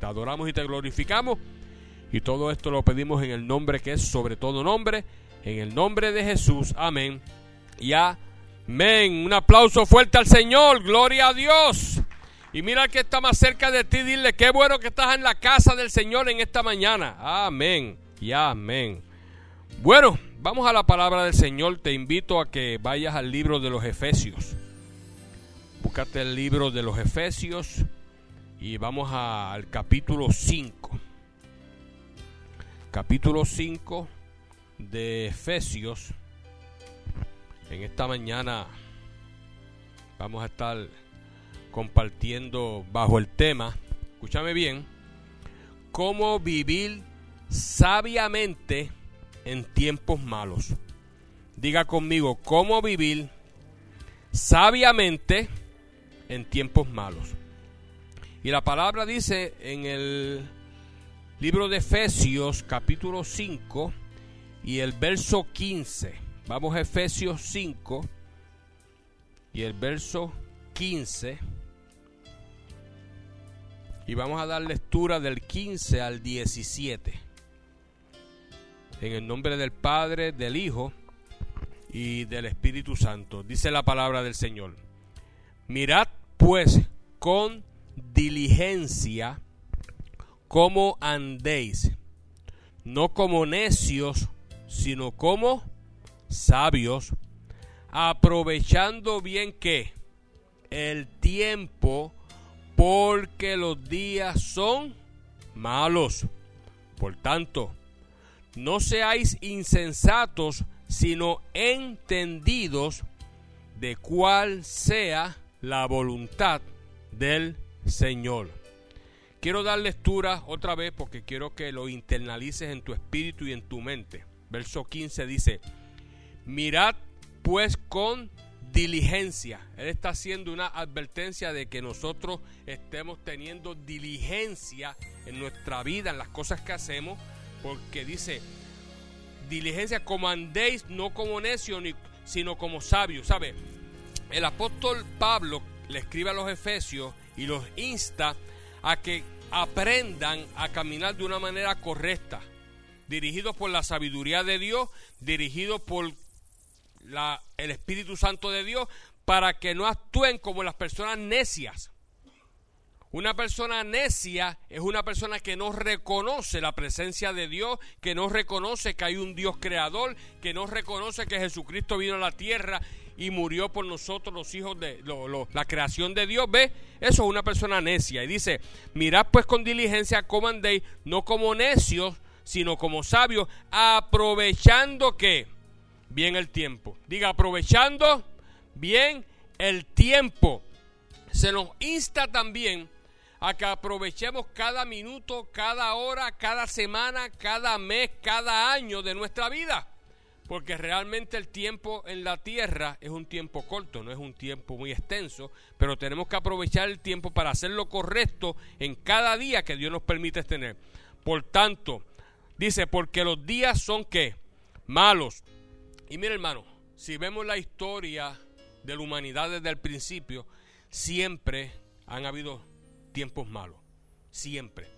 Te adoramos y te glorificamos. Y todo esto lo pedimos en el nombre que es sobre todo nombre, en el nombre de Jesús. Amén. Y amén. Un aplauso fuerte al Señor. Gloria a Dios. Y mira que está más cerca de ti, dile qué bueno que estás en la casa del Señor en esta mañana. Amén. Y amén. Bueno, vamos a la palabra del Señor. Te invito a que vayas al libro de los Efesios. Búscate el libro de los Efesios y vamos al capítulo 5. Capítulo 5 de Efesios. En esta mañana vamos a estar compartiendo bajo el tema, escúchame bien, cómo vivir sabiamente en tiempos malos. Diga conmigo, cómo vivir sabiamente en tiempos malos. Y la palabra dice en el libro de Efesios capítulo 5 y el verso 15. Vamos a Efesios 5 y el verso 15. Y vamos a dar lectura del 15 al 17. En el nombre del Padre, del Hijo y del Espíritu Santo. Dice la palabra del Señor. Mirad pues con diligencia cómo andéis, no como necios, sino como sabios, aprovechando bien que el tiempo, porque los días son malos. Por tanto, no seáis insensatos, sino entendidos de cuál sea la voluntad del Señor. Quiero dar lectura otra vez porque quiero que lo internalices en tu espíritu y en tu mente. Verso 15 dice, mirad pues con diligencia. Él está haciendo una advertencia de que nosotros estemos teniendo diligencia en nuestra vida, en las cosas que hacemos, porque dice, diligencia como andéis, no como necios, sino como sabios. ¿Sabe? El apóstol Pablo le escribe a los efesios y los insta a que aprendan a caminar de una manera correcta, dirigidos por la sabiduría de Dios, dirigidos por el Espíritu Santo de Dios, para que no actúen como las personas necias. Una persona necia es una persona que no reconoce la presencia de Dios, que no reconoce que hay un Dios creador, que no reconoce que Jesucristo vino a la tierra y murió por nosotros los hijos de la creación de Dios. ¿Ve? Eso es una persona necia. Y dice, mirad pues con diligencia cómo andéis, no como necios, sino como sabios, aprovechando que bien el tiempo. Diga, aprovechando bien el tiempo. Se nos insta también a que aprovechemos cada minuto, cada hora, cada semana, cada mes, cada año de nuestra vida. Porque realmente el tiempo en la tierra es un tiempo corto, no es un tiempo muy extenso, pero tenemos que aprovechar el tiempo para hacer lo correcto en cada día que Dios nos permite tener. Por tanto, dice, porque los días son que malos. Y mire hermano, si vemos la historia de la humanidad desde el principio, siempre han habido tiempos malos, siempre.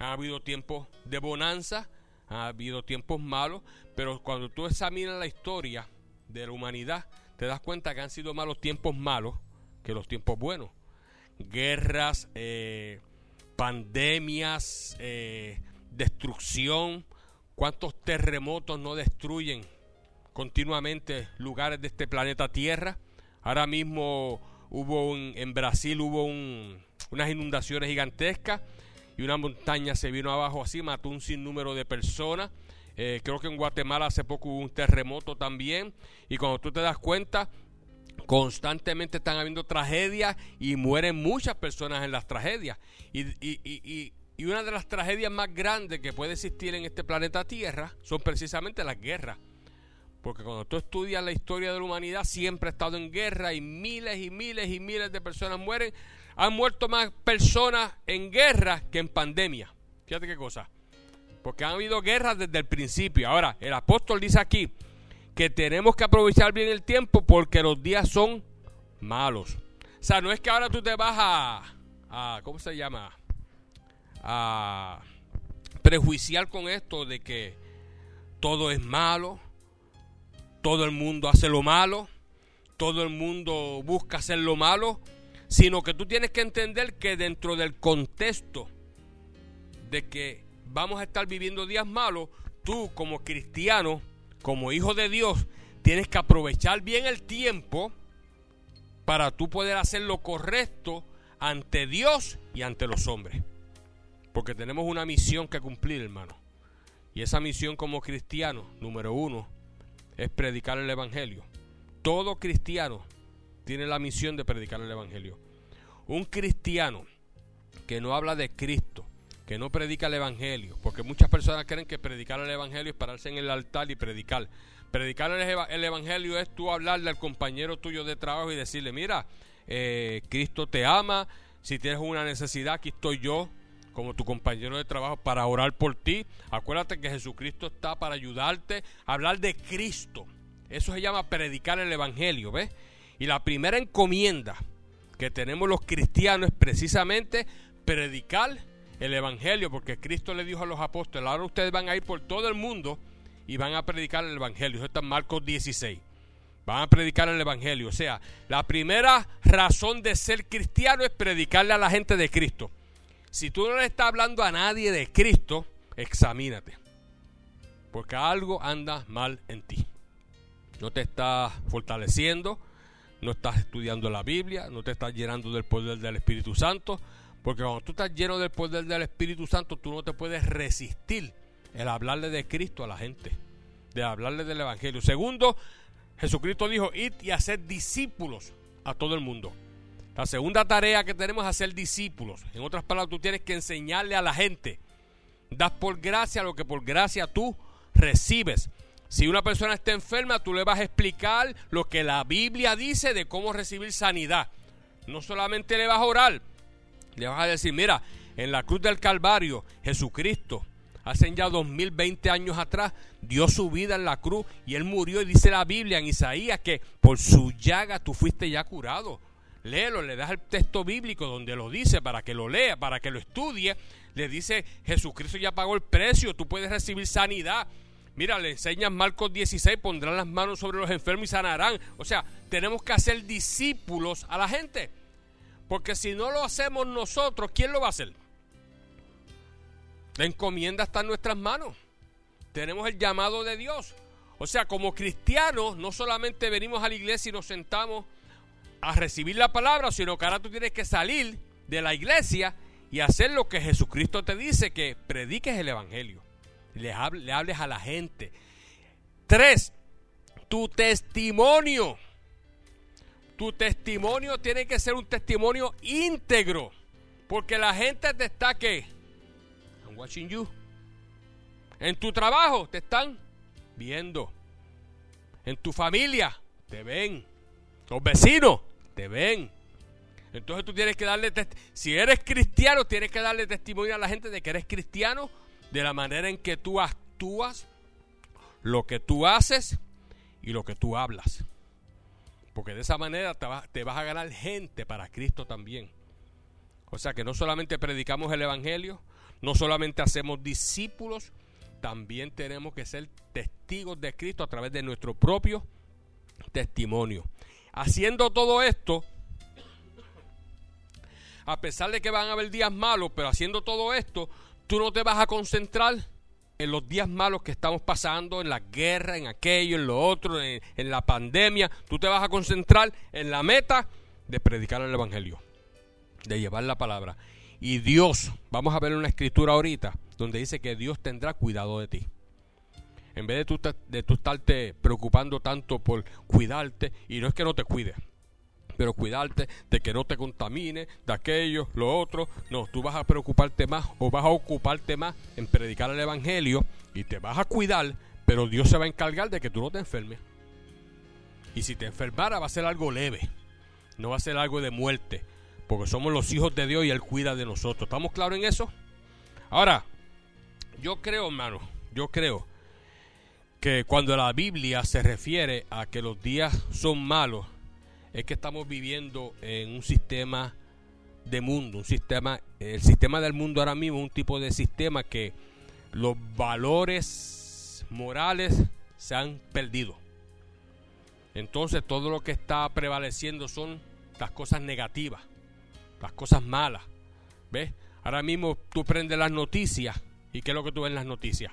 Han habido tiempos de bonanza, ha habido tiempos malos, pero cuando tú examinas la historia de la humanidad, te das cuenta que han sido malos tiempos malos que los tiempos buenos. Guerras, eh, pandemias, eh, destrucción. ¿Cuántos terremotos no destruyen continuamente lugares de este planeta Tierra? Ahora mismo hubo en Brasil hubo unas inundaciones gigantescas y una montaña se vino abajo así, mató un sinnúmero de personas. Eh, creo que en Guatemala hace poco hubo un terremoto también. Y cuando tú te das cuenta, constantemente están habiendo tragedias y mueren muchas personas en las tragedias. Y, y, y, y, una de las tragedias más grandes que puede existir en este planeta Tierra son precisamente las guerras. Porque cuando tú estudias la historia de la humanidad, siempre ha estado en guerra y miles y miles y miles de personas mueren han muerto más personas en guerra que en pandemia. Fíjate qué cosa. Porque han habido guerras desde el principio. Ahora, el apóstol dice aquí que tenemos que aprovechar bien el tiempo porque los días son malos. O sea, no es que ahora tú te vas a, ¿cómo se llama? a prejuiciar con esto de que todo es malo, todo el mundo hace lo malo, todo el mundo busca hacer lo malo, sino que tú tienes que entender que dentro del contexto de que vamos a estar viviendo días malos, tú como cristiano, como hijo de Dios, tienes que aprovechar bien el tiempo para tú poder hacer lo correcto ante Dios y ante los hombres. Porque tenemos una misión que cumplir, hermano. Y esa misión como cristiano, número uno, es predicar el Evangelio. Todo cristiano tiene la misión de predicar el Evangelio. Un cristiano que no habla de Cristo, que no predica el Evangelio, porque muchas personas creen que predicar el Evangelio es pararse en el altar y predicar. Predicar el, Evangelio es tú hablarle al compañero tuyo de trabajo y decirle, mira, eh, Cristo te ama, si tienes una necesidad, aquí estoy yo como tu compañero de trabajo para orar por ti. Acuérdate que Jesucristo está para ayudarte hablar de Cristo. Eso se llama predicar el Evangelio, ¿ves? Y la primera encomienda que tenemos los cristianos es precisamente predicar el Evangelio, porque Cristo le dijo a los apóstoles, ahora ustedes van a ir por todo el mundo y van a predicar el Evangelio. Eso está en Marcos 16. Van a predicar el Evangelio. O sea, la primera razón de ser cristiano es predicarle a la gente de Cristo. Si tú no le estás hablando a nadie de Cristo, examínate. Porque algo anda mal en ti. No te estás fortaleciendo, no estás estudiando la Biblia, no te estás llenando del poder del Espíritu Santo. Porque cuando tú estás lleno del poder del Espíritu Santo, tú no te puedes resistir el hablarle de Cristo a la gente, de hablarle del Evangelio. Segundo, Jesucristo dijo, id y hacer discípulos a todo el mundo. La segunda tarea que tenemos es hacer discípulos. En otras palabras, tú tienes que enseñarle a la gente. Das por gracia lo que por gracia tú recibes. Si una persona está enferma, tú le vas a explicar lo que la Biblia dice de cómo recibir sanidad. No solamente le vas a orar, le vas a decir, mira, en la cruz del Calvario, Jesucristo, hace ya 2020 años atrás, dio su vida en la cruz y él murió y dice la Biblia en Isaías que por su llaga tú fuiste ya curado léelo, le das el texto bíblico donde lo dice para que lo lea, para que lo estudie. Le dice, Jesucristo ya pagó el precio, tú puedes recibir sanidad. Mira, le enseñan Marcos 16, pondrán las manos sobre los enfermos y sanarán. O sea, tenemos que hacer discípulos a la gente. Porque si no lo hacemos nosotros, ¿quién lo va a hacer? La encomienda está en nuestras manos. Tenemos el llamado de Dios. O sea, como cristianos, no solamente venimos a la iglesia y nos sentamos a recibir la palabra, sino que ahora tú tienes que salir de la iglesia y hacer lo que Jesucristo te dice, que prediques el Evangelio, le, le hables a la gente. Tres, tu testimonio. Tu testimonio tiene que ser un testimonio íntegro, porque la gente te está que I'm watching you. En tu trabajo te están viendo. En tu familia te ven. Los vecinos te ven. Entonces tú tienes que darle, si eres cristiano, tienes que darle testimonio a la gente de que eres cristiano, de la manera en que tú actúas, lo que tú haces y lo que tú hablas. Porque de esa manera te, vas a ganar gente para Cristo también. O sea que no solamente predicamos el Evangelio, no solamente hacemos discípulos, también tenemos que ser testigos de Cristo a través de nuestro propio testimonio. Haciendo todo esto, a pesar de que van a haber días malos, pero haciendo todo esto, tú no te vas a concentrar en los días malos que estamos pasando, en la guerra, en aquello, en lo otro, en, la pandemia. Tú te vas a concentrar en la meta de predicar el Evangelio, de llevar la palabra. Y Dios, vamos a ver una escritura ahorita, donde dice que Dios tendrá cuidado de ti. En vez de tú, de tú estarte preocupando tanto por cuidarte, y no es que no te cuide, pero cuidarte de que no te contamine, de aquello, lo otro. No, tú vas a preocuparte más o vas a ocuparte más en predicar el Evangelio y te vas a cuidar, pero Dios se va a encargar de que tú no te enfermes. Y si te enfermara va a ser algo leve, no va a ser algo de muerte, porque somos los hijos de Dios y Él cuida de nosotros. ¿Estamos claros en eso? Ahora, yo creo, hermano, yo creo que cuando la Biblia se refiere a que los días son malos, es que estamos viviendo en un sistema de mundo, un sistema, el sistema del mundo ahora mismo un tipo de sistema que los valores morales se han perdido. Entonces todo lo que está prevaleciendo son las cosas negativas, las cosas malas. ¿Ves? Ahora mismo tú prendes las noticias y ¿qué es lo que tú ves en las noticias?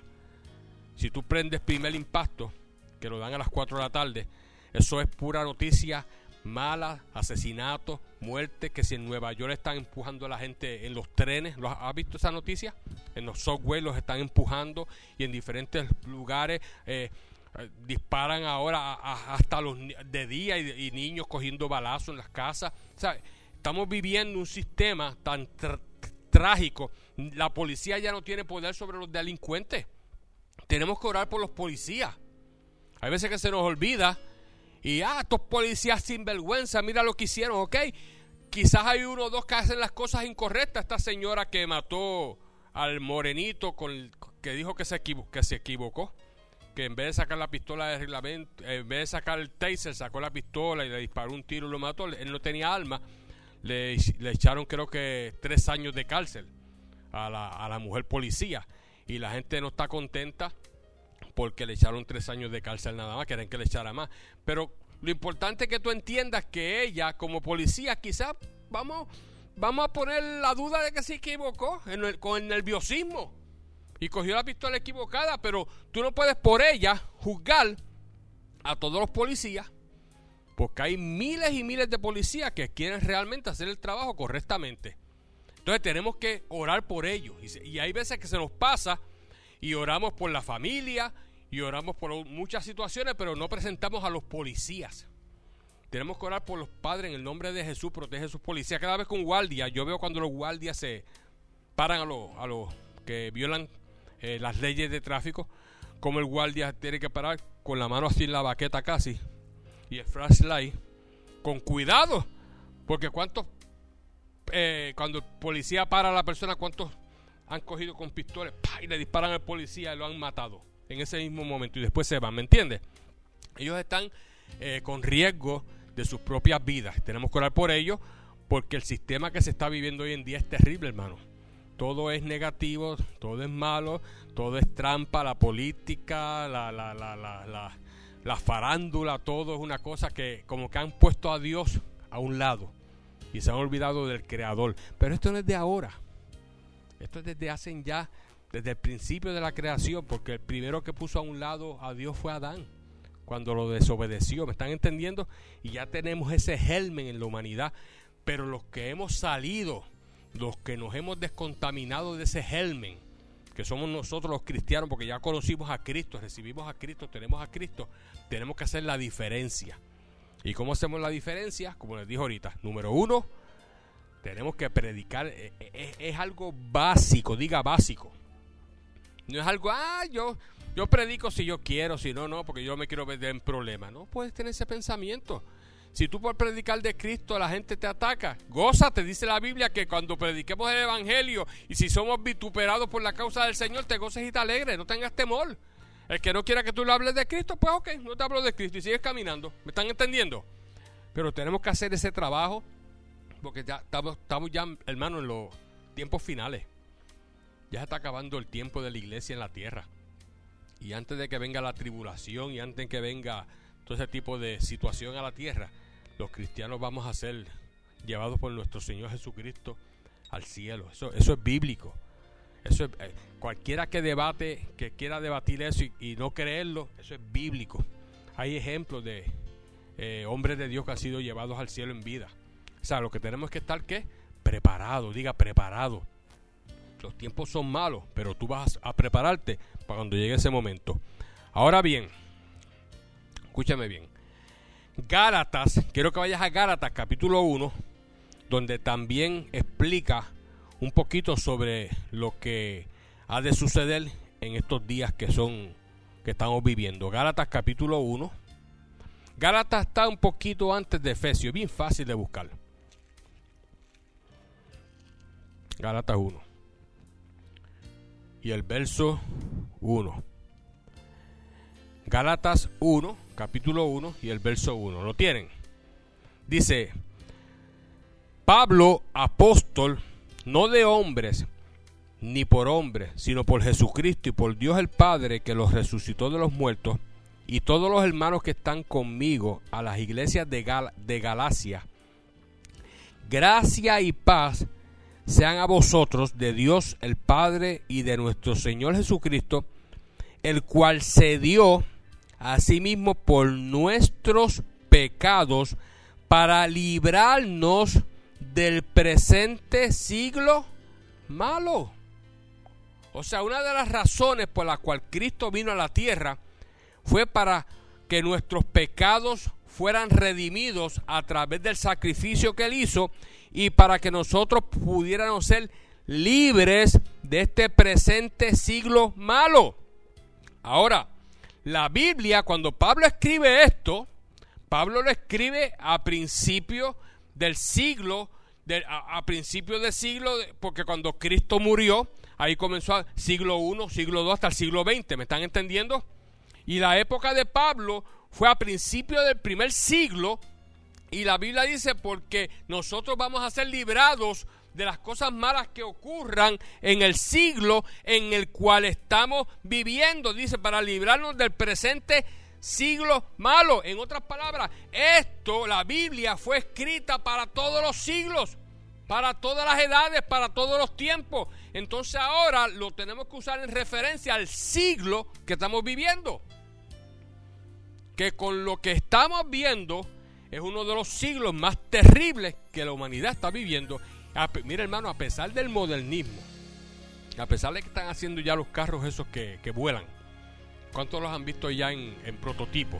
Si tú prendes primer impacto, que lo dan a las 4 de la tarde, eso es pura noticia mala, asesinatos, muertes, que si en Nueva York están empujando a la gente en los trenes, ¿has visto esa noticia? En los software los están empujando y en diferentes lugares eh, eh, disparan ahora hasta los de día y, niños cogiendo balazos en las casas. estamos viviendo un sistema tan trágico. La policía ya no tiene poder sobre los delincuentes. Tenemos que orar por los policías. Hay veces que se nos olvida y, ah, estos policías sin vergüenza, mira lo que hicieron, ¿ok? Quizás hay uno o dos que hacen las cosas incorrectas. Esta señora que mató al morenito con que dijo que se, que se equivocó. Que en vez de sacar la pistola de reglamento, en vez de sacar el taser, sacó la pistola y le disparó un tiro y lo mató. Él no tenía alma. Le, le echaron creo que tres años de cárcel a la, a la mujer policía. Y la gente no está contenta porque le echaron tres años de cárcel nada más, querían que le echara más. Pero lo importante es que tú entiendas que ella, como policía, quizás vamos, vamos a poner la duda de que se equivocó con el nerviosismo y cogió la pistola equivocada, pero tú no puedes por ella juzgar a todos los policías, porque hay miles y miles de policías que quieren realmente hacer el trabajo correctamente. Entonces tenemos que orar por ellos. Y, hay veces que se nos pasa y oramos por la familia y oramos por muchas situaciones, pero no presentamos a los policías. Tenemos que orar por los padres en el nombre de Jesús, protege a sus policías. Cada vez con guardia, yo veo cuando los guardias se paran a los, a los que violan eh, las leyes de tráfico, como el guardia tiene que parar con la mano así en la baqueta casi y el flashlight, con cuidado, porque cuántos, eh, cuando el policía para a la persona, cuántos han cogido con pistolas y le disparan al policía y lo han matado en ese mismo momento y después se van, ¿me entiendes? Ellos están eh, con riesgo de sus propias vidas. Tenemos que orar por ellos porque el sistema que se está viviendo hoy en día es terrible, hermano. Todo es negativo, todo es malo, todo es trampa, la política, la, la, la, la, la farándula, todo es una cosa que como que han puesto a Dios a un lado y se han olvidado del Creador. Pero esto no es de ahora. Esto es desde hace ya, desde el principio de la creación, porque el primero que puso a un lado a Dios fue Adán, cuando lo desobedeció. ¿Me están entendiendo? Y ya tenemos ese germen en la humanidad. Pero los que hemos salido, los que nos hemos descontaminado de ese germen, que somos nosotros los cristianos, porque ya conocimos a Cristo, recibimos a Cristo, tenemos a Cristo, tenemos que hacer la diferencia. ¿Y cómo hacemos la diferencia? Como les dije ahorita, número uno, tenemos que predicar, eh, eh, es, algo básico, diga básico. No es algo, ah, yo, yo predico si yo quiero, si no, no, porque yo me quiero ver en problemas. No puedes tener ese pensamiento. Si tú por predicar de Cristo la gente te ataca, te dice la Biblia que cuando prediquemos el Evangelio y si somos vituperados por la causa del Señor, te goces y te alegres, no tengas temor. El que no quiera que tú le hables de Cristo, pues ok, no te hablo de Cristo y sigues caminando. ¿Me están entendiendo? Pero tenemos que hacer ese trabajo porque ya estamos, estamos ya, hermano, en los tiempos finales. Ya se está acabando el tiempo de la iglesia en la tierra. Y antes de que venga la tribulación y antes de que venga todo ese tipo de situación a la tierra, los cristianos vamos a ser llevados por nuestro Señor Jesucristo al cielo. Eso, eso es bíblico. Eso es, eh, cualquiera que debate, que quiera debatir eso y, no creerlo, eso es bíblico. Hay ejemplos de eh, hombres de Dios que han sido llevados al cielo en vida. O sea, lo que tenemos que estar, ¿qué? Preparado, diga preparado. Los tiempos son malos, pero tú vas a prepararte para cuando llegue ese momento. Ahora bien, escúchame bien. Gálatas, quiero que vayas a Gálatas capítulo 1, donde también explica un poquito sobre lo que ha de suceder en estos días que son que estamos viviendo. Gálatas capítulo 1. Gálatas está un poquito antes de Efesios, bien fácil de buscar. Gálatas 1. Y el verso 1. Gálatas 1, capítulo 1 y el verso 1. ¿Lo tienen? Dice, Pablo, apóstol, no de hombres, ni por hombres, sino por Jesucristo y por Dios el Padre que los resucitó de los muertos, y todos los hermanos que están conmigo a las iglesias de, de Galacia. Gracia y paz sean a vosotros de Dios el Padre y de nuestro Señor Jesucristo, el cual se dio a sí mismo por nuestros pecados para librarnos del presente siglo malo. O sea, una de las razones por las cuales Cristo vino a la tierra fue para que nuestros pecados fueran redimidos a través del sacrificio que él hizo y para que nosotros pudiéramos ser libres de este presente siglo malo. Ahora, la Biblia, cuando Pablo escribe esto, Pablo lo escribe a principio del siglo, a, principio del siglo, porque cuando Cristo murió, ahí comenzó el siglo I, siglo II hasta el siglo XX, ¿me están entendiendo? Y la época de Pablo fue a principio del primer siglo, y la Biblia dice, porque nosotros vamos a ser librados de las cosas malas que ocurran en el siglo en el cual estamos viviendo. Dice, para librarnos del presente siglo malo. En otras palabras, esto, la Biblia fue escrita para todos los siglos, para todas las edades, para todos los tiempos. Entonces ahora lo tenemos que usar en referencia al siglo que estamos viviendo. Que con lo que estamos viendo es uno de los siglos más terribles que la humanidad está viviendo. Mira hermano, a pesar del modernismo, a pesar de que están haciendo ya los carros esos que, vuelan, ¿cuántos los han visto ya en, en prototipo?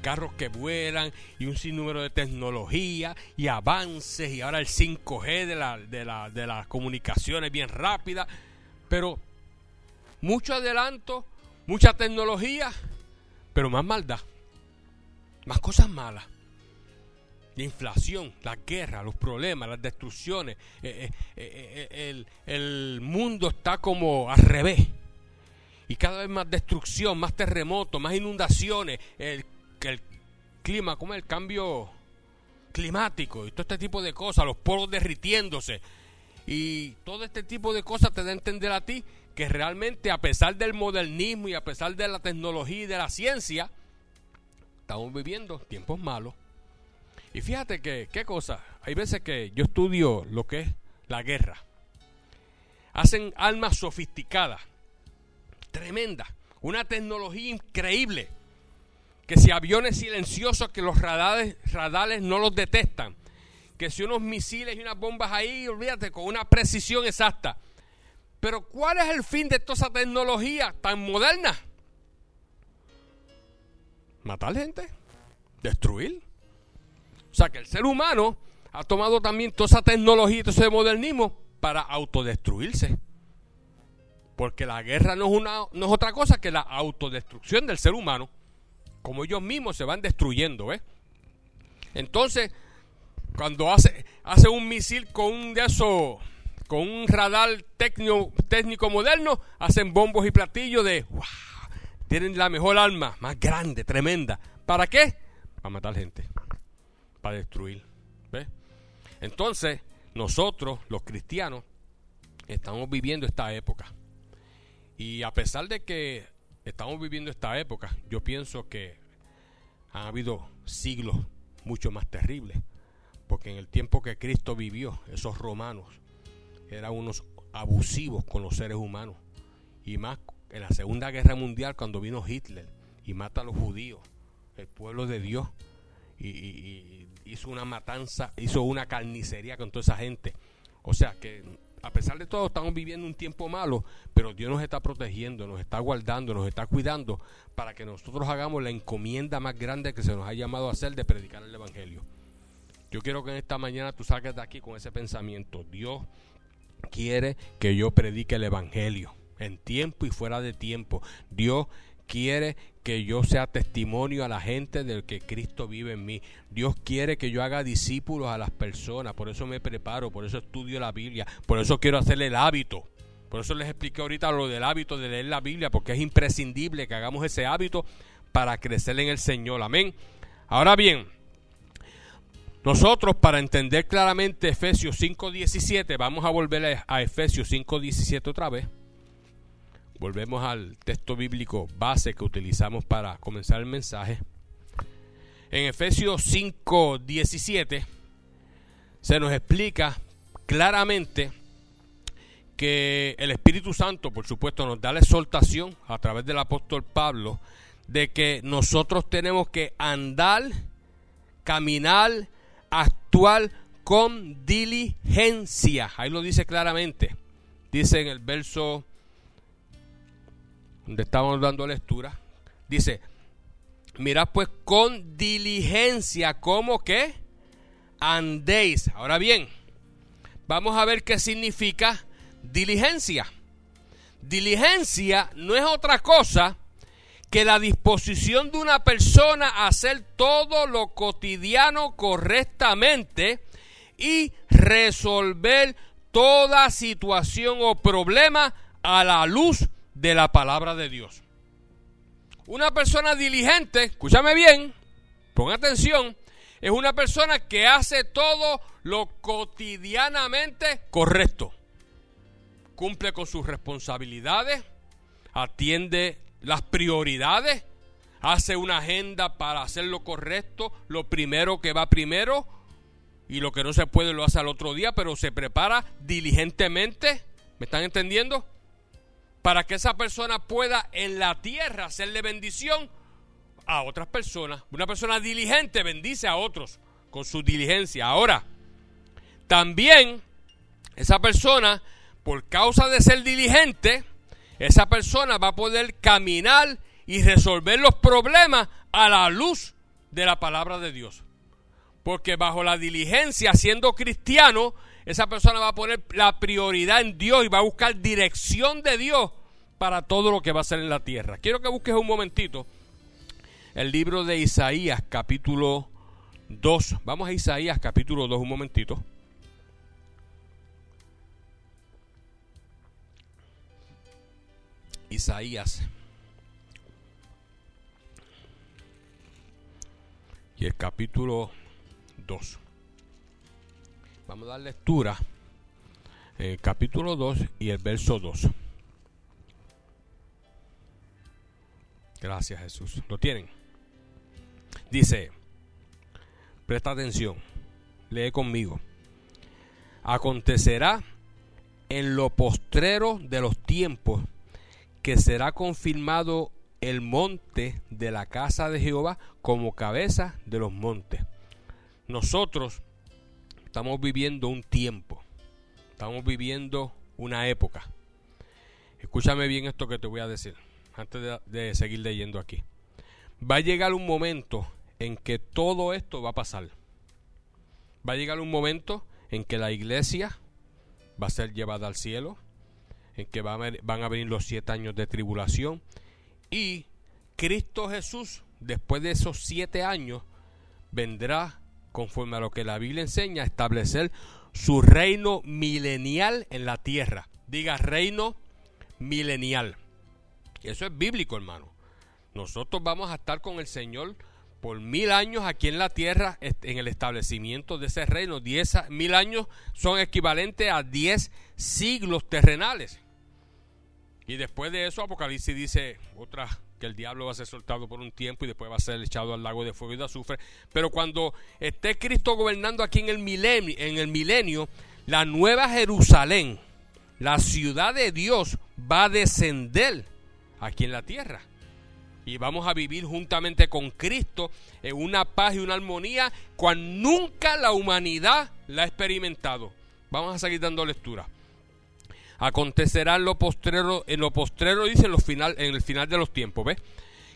Carros que vuelan y un sinnúmero de tecnología y avances y ahora el 5G de, la, de, la, de las comunicaciones bien rápidas, pero mucho adelanto, mucha tecnología, pero más maldad, más cosas malas la inflación, la guerra, los problemas, las destrucciones. Eh, eh, eh, el, mundo está como al revés. Y cada vez más destrucción, más terremotos, más inundaciones. El, el clima, como el cambio climático y todo este tipo de cosas, los polos derritiéndose. Y todo este tipo de cosas te da a entender a ti que realmente a pesar del modernismo y a pesar de la tecnología y de la ciencia, estamos viviendo tiempos malos. Y fíjate que, qué cosa, hay veces que yo estudio lo que es la guerra. Hacen armas sofisticadas, tremendas, una tecnología increíble, que si aviones silenciosos que los radares, radares no los detectan, que si unos misiles y unas bombas ahí, olvídate, con una precisión exacta. Pero ¿cuál es el fin de toda esa tecnología tan moderna? Matar gente, destruir. O sea que el ser humano ha tomado también toda esa tecnología y todo ese modernismo para autodestruirse. Porque la guerra no es, una, no es otra cosa que la autodestrucción del ser humano. Como ellos mismos se van destruyendo, ¿ves? Entonces, cuando hace, hace un misil con un de esos, con un radar técnico, técnico moderno, hacen bombos y platillos de. Tienen la mejor arma, más grande, tremenda. ¿Para qué? Para matar gente para destruir. Entonces, nosotros, los cristianos, estamos viviendo esta época. Y a pesar de que estamos viviendo esta época, yo pienso que ha habido siglos mucho más terribles. Porque en el tiempo que Cristo vivió, esos romanos eran unos abusivos con los seres humanos. Y más en la Segunda Guerra Mundial, cuando vino Hitler y mata a los judíos, el pueblo de Dios, y, hizo una matanza, hizo una carnicería con toda esa gente. O sea que a pesar de todo estamos viviendo un tiempo malo, pero Dios nos está protegiendo, nos está guardando, nos está cuidando para que nosotros hagamos la encomienda más grande que se nos ha llamado a hacer de predicar el Evangelio. Yo quiero que en esta mañana tú salgas de aquí con ese pensamiento. Dios quiere que yo predique el Evangelio en tiempo y fuera de tiempo. Dios quiere que yo sea testimonio a la gente del que Cristo vive en mí. Dios quiere que yo haga discípulos a las personas. Por eso me preparo, por eso estudio la Biblia, por eso quiero hacerle el hábito. Por eso les expliqué ahorita lo del hábito de leer la Biblia, porque es imprescindible que hagamos ese hábito para crecer en el Señor. Amén. Ahora bien, Nosotros, para entender claramente Efesios 5.17, vamos a volver a Efesios 5.17 otra vez. Volvemos al texto bíblico base que utilizamos para comenzar el mensaje. En Efesios 5.17 se nos explica claramente que el Espíritu Santo, por supuesto, nos da la exhortación a través del apóstol Pablo de que nosotros tenemos que andar, caminar, actuar con diligencia. Ahí lo dice claramente. Dice en el verso donde estamos dando lectura. Dice, mirad pues con diligencia como que andéis. Ahora bien, vamos a ver qué significa diligencia. Diligencia no es otra cosa que la disposición de una persona a hacer todo lo cotidiano correctamente y resolver toda situación o problema a la luz de la palabra de Dios. Una persona diligente, escúchame bien, pon atención, es una persona que hace todo lo cotidianamente correcto. Cumple con sus responsabilidades, atiende las prioridades, hace una agenda para hacer lo correcto, lo primero que va primero y lo que no se puede lo hace al otro día, pero se prepara diligentemente. ¿Me están entendiendo? Para que esa persona pueda en la tierra hacerle bendición a otras personas. Una persona diligente bendice a otros con su diligencia. Ahora, también esa persona, por causa de ser diligente, esa persona va a poder caminar y resolver los problemas a la luz de la palabra de Dios. Porque bajo la diligencia, siendo cristiano, esa persona va a poner la prioridad en Dios y va a buscar dirección de Dios para todo lo que va a hacer en la tierra. Quiero que busques un momentito el libro de Isaías capítulo 2. Vamos a Isaías capítulo 2 un momentito. Isaías. Y el capítulo 2. Vamos a dar lectura. El capítulo 2 y el verso 2. Gracias Jesús. ¿Lo tienen? Dice, presta atención, lee conmigo. Acontecerá en lo postrero de los tiempos que será confirmado el monte de la casa de Jehová como cabeza de los montes. Nosotros estamos viviendo un tiempo, estamos viviendo una época. Escúchame bien esto que te voy a decir antes de, seguir leyendo aquí. Va a llegar un momento en que todo esto va a pasar. Va a llegar un momento en que la iglesia va a ser llevada al cielo, en que van a venir los siete años de tribulación y Cristo Jesús, después de esos siete años, vendrá, conforme a lo que la Biblia enseña, establecer su reino milenial en la tierra. Diga reino milenial. Eso es bíblico, hermano. Nosotros vamos a estar con el Señor por mil años aquí en la tierra en el establecimiento de ese reino. Diez mil años son equivalentes a diez siglos terrenales. Y después de eso Apocalipsis dice otra que el diablo va a ser soltado por un tiempo y después va a ser echado al lago de fuego y de azufre. Pero cuando esté Cristo gobernando aquí en el milenio, en el milenio la nueva Jerusalén, la ciudad de Dios va a descender aquí en la tierra y vamos a vivir juntamente con Cristo en una paz y una armonía cual nunca la humanidad la ha experimentado. Vamos a seguir dando lectura. Acontecerá en lo postrero, en lo postrero dice en, final, en el final de los tiempos, ¿ves?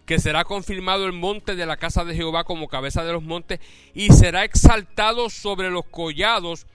Que será confirmado el monte de la casa de Jehová como cabeza de los montes y será exaltado sobre los collados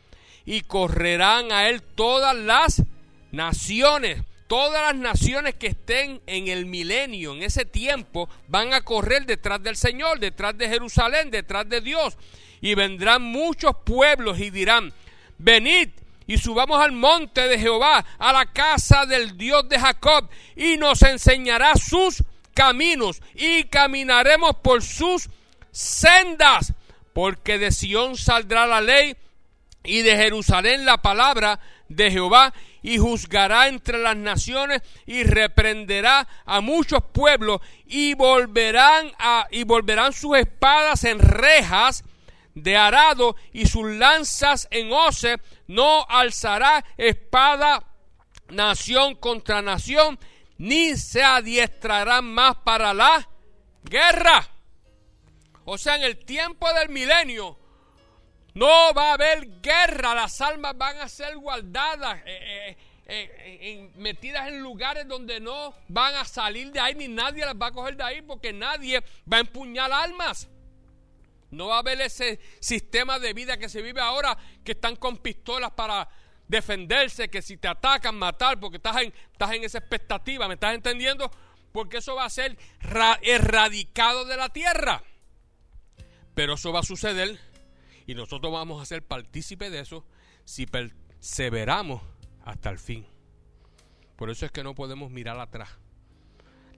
y correrán a él todas las naciones Todas las naciones que estén en el milenio, en ese tiempo, van a correr detrás del Señor, detrás de Jerusalén, detrás de Dios. Y vendrán muchos pueblos y dirán, venid y subamos al monte de Jehová, a la casa del Dios de Jacob, y nos enseñará sus caminos, y caminaremos por sus sendas, porque de Sión saldrá la ley y de Jerusalén la palabra de Jehová y juzgará entre las naciones y reprenderá a muchos pueblos y volverán a y volverán sus espadas en rejas de arado y sus lanzas en hoce no alzará espada nación contra nación ni se adiestrarán más para la guerra. O sea, en el tiempo del milenio no va a haber guerra, las almas van a ser guardadas, eh, eh, eh, metidas en lugares donde no van a salir de ahí, ni nadie las va a coger de ahí, porque nadie va a empuñar almas. No va a haber ese sistema de vida que se vive ahora, que están con pistolas para defenderse, que si te atacan, matar, porque estás en, estás en esa expectativa, ¿me estás entendiendo? Porque eso va a ser erradicado de la tierra. Pero eso va a suceder y nosotros vamos a ser partícipes de eso si perseveramos hasta el fin. Por eso es que no podemos mirar atrás.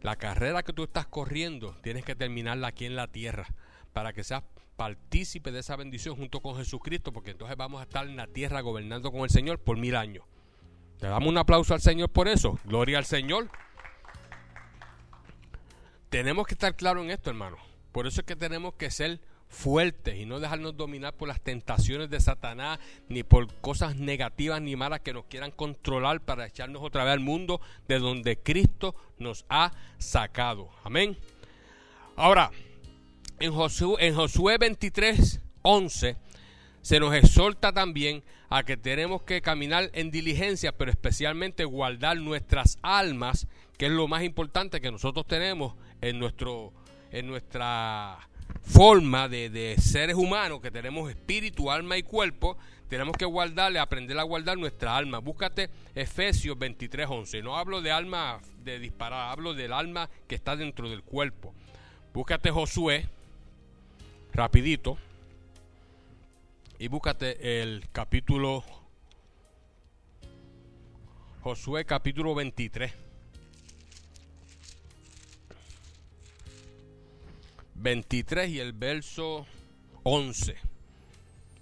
La carrera que tú estás corriendo tienes que terminarla aquí en la tierra para que seas partícipe de esa bendición junto con Jesucristo, porque entonces vamos a estar en la tierra gobernando con el Señor por mil años. Le damos un aplauso al Señor por eso. Gloria al Señor. Tenemos que estar claros en esto, hermano. Por eso es que tenemos que ser fuertes y no dejarnos dominar por las tentaciones de Satanás, ni por cosas negativas ni malas que nos quieran controlar para echarnos otra vez al mundo de donde Cristo nos ha sacado. Amén. Ahora, en Josué, en Josué 23, 11, se nos exhorta también a que tenemos que caminar en diligencia, pero especialmente guardar nuestras almas, que es lo más importante que nosotros tenemos en, nuestro, en nuestra forma de, seres humanos que tenemos espíritu, alma y cuerpo, tenemos que guardarle, aprender a guardar nuestra alma. Búscate Efesios 23:11. No hablo de alma de disparar, hablo del alma que está dentro del cuerpo. Búscate Josué, rapidito, y búscate el capítulo Josué capítulo 23. 23 y el verso 11.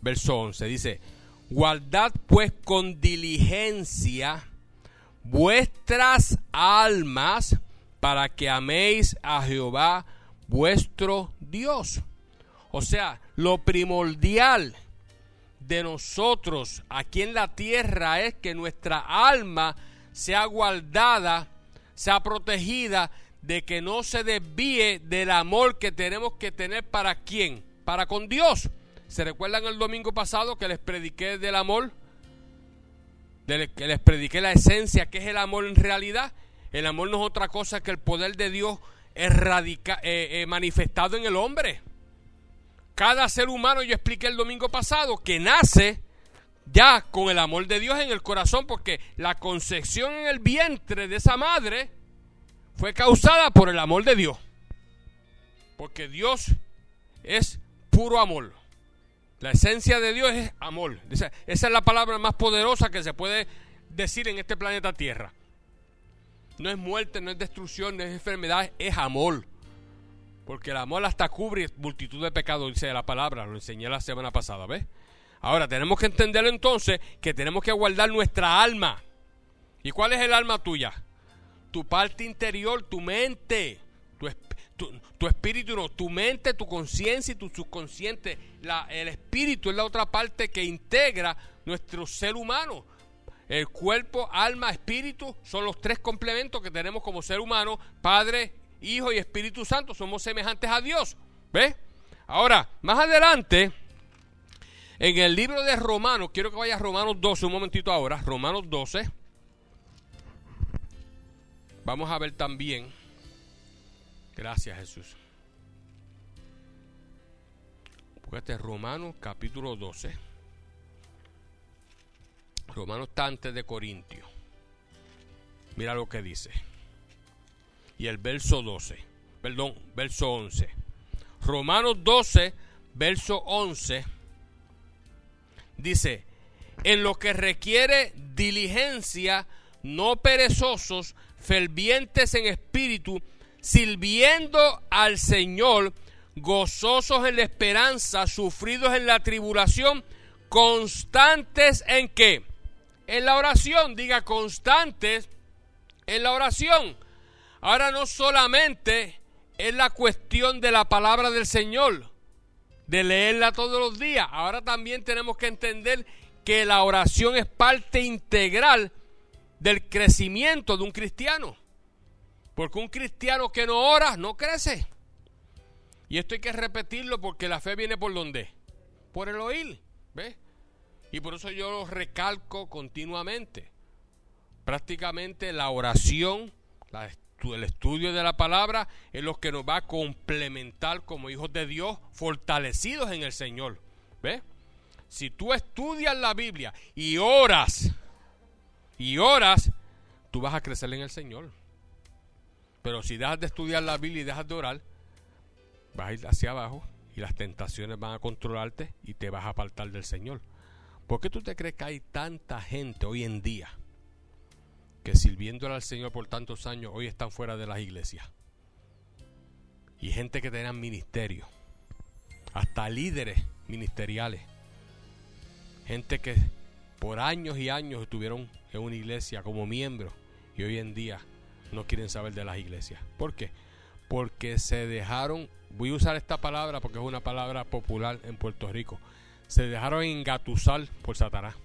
Verso 11 dice, guardad pues con diligencia vuestras almas para que améis a Jehová vuestro Dios. O sea, lo primordial de nosotros aquí en la tierra es que nuestra alma sea guardada, sea protegida de que no se desvíe del amor que tenemos que tener para quién, para con Dios. ¿Se recuerdan el domingo pasado que les prediqué del amor? que les prediqué la esencia, que es el amor en realidad. El amor no es otra cosa que el poder de Dios erradica, eh, eh, manifestado en el hombre. Cada ser humano, yo expliqué el domingo pasado, que nace ya con el amor de Dios en el corazón, porque la concepción en el vientre de esa madre fue causada por el amor de Dios. Porque Dios es puro amor. La esencia de Dios es amor. Esa, es la palabra más poderosa que se puede decir en este planeta Tierra. No es muerte, no es destrucción, no es enfermedad, es amor. Porque el amor hasta cubre multitud de pecados, dice la palabra, lo enseñé la semana pasada, ¿ves? Ahora tenemos que entender entonces que tenemos que guardar nuestra alma. ¿Y cuál es el alma tuya? tu parte interior, tu mente, tu, espíritu, no, tu mente, tu conciencia y tu subconsciente. el espíritu es la otra parte que integra nuestro ser humano. El cuerpo, alma, espíritu son los tres complementos que tenemos como ser humano. Padre, Hijo y Espíritu Santo. Somos semejantes a Dios. ¿Ves? Ahora, más adelante, en el libro de Romanos, quiero que vayas a Romanos 12 un momentito ahora. Romanos 12. Vamos a ver también, gracias Jesús. Este es Romanos capítulo 12. Romanos está antes de Corintio. Mira lo que dice. Y el verso 12. Perdón, verso 11. Romanos 12, verso 11. Dice, en lo que requiere diligencia, no perezosos, fervientes en espíritu, sirviendo al Señor gozosos en la esperanza, sufridos en la tribulación, constantes en qué? En la oración, diga constantes en la oración. Ahora no solamente es la cuestión de la palabra del Señor, de leerla todos los días, ahora también tenemos que entender que la oración es parte integral del crecimiento de un cristiano. Porque un cristiano que no ora no crece. Y esto hay que repetirlo porque la fe viene por donde? Por el oír. ¿Ves? Y por eso yo lo recalco continuamente. Prácticamente la oración, el estudio de la palabra es lo que nos va a complementar como hijos de Dios fortalecidos en el Señor. ¿Ves? Si tú estudias la Biblia y oras, y oras, tú vas a crecer en el Señor. Pero si dejas de estudiar la Biblia y dejas de orar, vas a ir hacia abajo y las tentaciones van a controlarte y te vas a apartar del Señor. ¿Por qué tú te crees que hay tanta gente hoy en día que sirviéndole al Señor por tantos años hoy están fuera de las iglesias? Y gente que tenían ministerio, hasta líderes ministeriales, gente que por años y años estuvieron en una iglesia como miembros y hoy en día no quieren saber de las iglesias. ¿Por qué? Porque se dejaron voy a usar esta palabra porque es una palabra popular en Puerto Rico. Se dejaron engatusar por Satanás.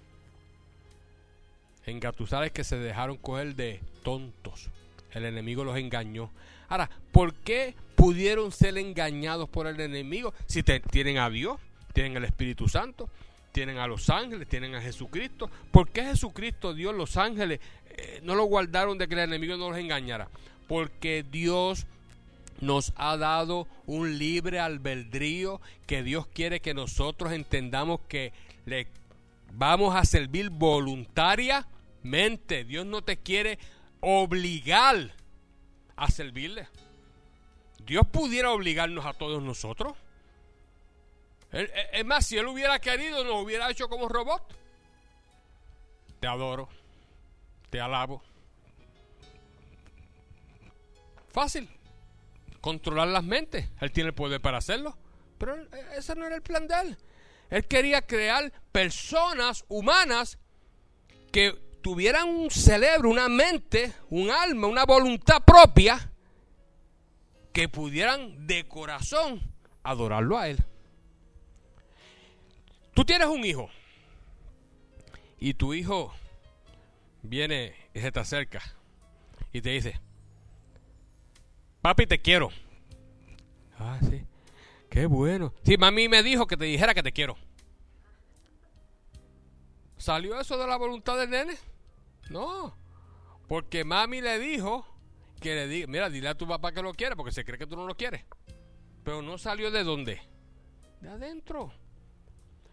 Engatusar es que se dejaron coger de tontos. El enemigo los engañó. Ahora, ¿por qué pudieron ser engañados por el enemigo si tienen a Dios, tienen el Espíritu Santo, tienen a los ángeles, tienen a Jesucristo? ¿Por qué Jesucristo, Dios, los ángeles eh, no lo guardaron de que el enemigo no los engañara? Porque Dios nos ha dado un libre albedrío que Dios quiere que nosotros entendamos que le vamos a servir voluntariamente. Dios no te quiere obligar a servirle. Dios pudiera obligarnos a todos nosotros. Es más, si Él hubiera querido, nos hubiera hecho como robot. Te adoro, te alabo. Fácil controlar las mentes. Él tiene el poder para hacerlo. Pero eh, ese no era el plan de él. Él quería crear personas humanas que tuvieran un cerebro, una mente, un alma, una voluntad propia, que pudieran de corazón adorarlo a él. Tú tienes un hijo y tu hijo viene y se te acerca y te dice, Papi, te quiero. Ah, sí. Qué bueno. Sí, mami me dijo que te dijera que te quiero. ¿Salió eso de la voluntad del nene? No. Porque mami le dijo que le diga, mira, dile a tu papá que lo quiere porque se cree que tú no lo quieres. Pero no salió de dónde? De adentro.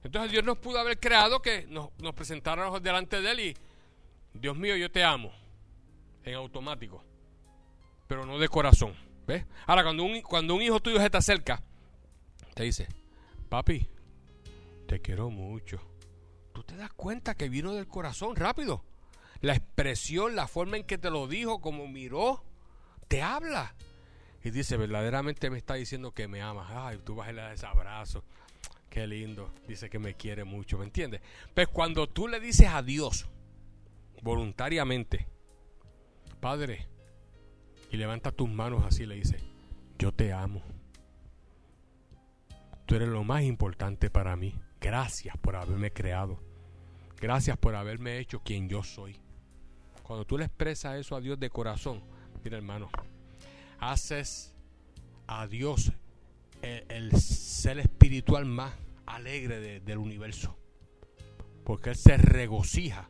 Entonces Dios nos pudo haber creado que nos, nos presentáramos delante de Él y, Dios mío, yo te amo. En automático pero no de corazón. ¿Ves? Ahora, cuando un, cuando un hijo tuyo se te acerca, te dice, papi, te quiero mucho. Tú te das cuenta que vino del corazón rápido. La expresión, la forma en que te lo dijo, como miró, te habla. Y dice, verdaderamente me está diciendo que me amas. Ay, tú vas a dar ese abrazo. Qué lindo. Dice que me quiere mucho, ¿me entiendes? Pues cuando tú le dices a Dios, voluntariamente, Padre, y levanta tus manos así le dice, yo te amo. Tú eres lo más importante para mí. Gracias por haberme creado. Gracias por haberme hecho quien yo soy. Cuando tú le expresas eso a Dios de corazón, mira hermano, haces a Dios el, ser espiritual más alegre del universo. Porque Él se regocija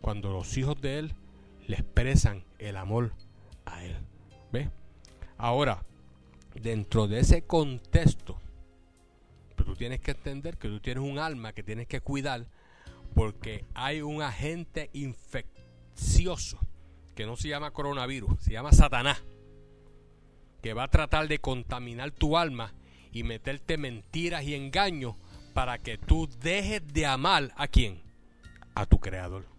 cuando los hijos de Él le expresan el amor a Él. ¿Ve? Ahora, dentro de ese contexto, pero tú tienes que entender que tú tienes un alma que tienes que cuidar porque hay un agente que no se llama coronavirus, se llama Satanás, que va a tratar de contaminar tu alma y meterte mentiras y engaños para que tú dejes de amar a quién? A tu creador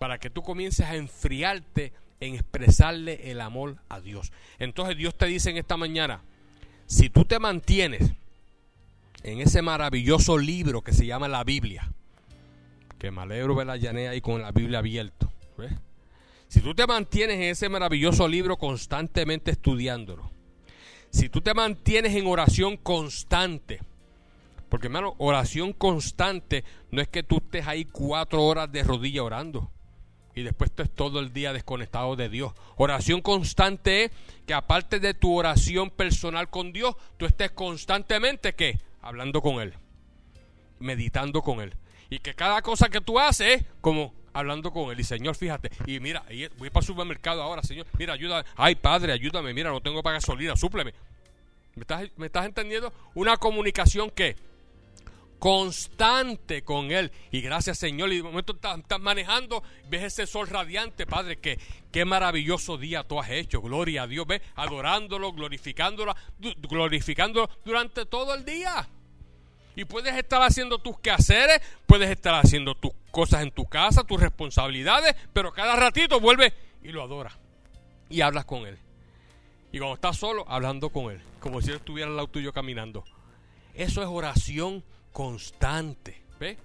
para que tú comiences a enfriarte en expresarle el amor a Dios. Entonces Dios te dice en esta mañana, si tú te mantienes en ese maravilloso libro que se llama la Biblia, que me alegro ver la llanea ahí con la Biblia abierta, si tú te mantienes en ese maravilloso libro constantemente estudiándolo, si tú te mantienes en oración constante, porque hermano, oración constante no es que tú estés ahí cuatro horas de rodilla orando y después estés todo el día desconectado de Dios. Oración constante es que aparte de tu oración personal con Dios, tú estés constantemente ¿qué? hablando con Él, meditando con Él. Y que cada cosa que tú haces es como hablando con él. Y Señor, fíjate, y mira, voy para el supermercado ahora, Señor, mira, ayúdame. Ay, Padre, ayúdame, mira, no tengo para gasolina, súpleme. ¿Me estás, ¿Me estás entendiendo? Una comunicación que constante con Él. Y gracias, Señor. Y de momento estás, manejando, ves ese sol radiante, Padre. Que qué maravilloso día tú has hecho. Gloria a Dios. Ves, adorándolo, glorificándolo, glorificándolo durante todo el día. Y puedes estar haciendo tus quehaceres, puedes estar haciendo tus cosas en tu casa, tus responsabilidades, pero cada ratito vuelve y lo adora. Y hablas con Él. Y cuando estás solo, hablando con Él. Como si estuviera al lado tuyo caminando. Eso es oración constante. ¿Ve?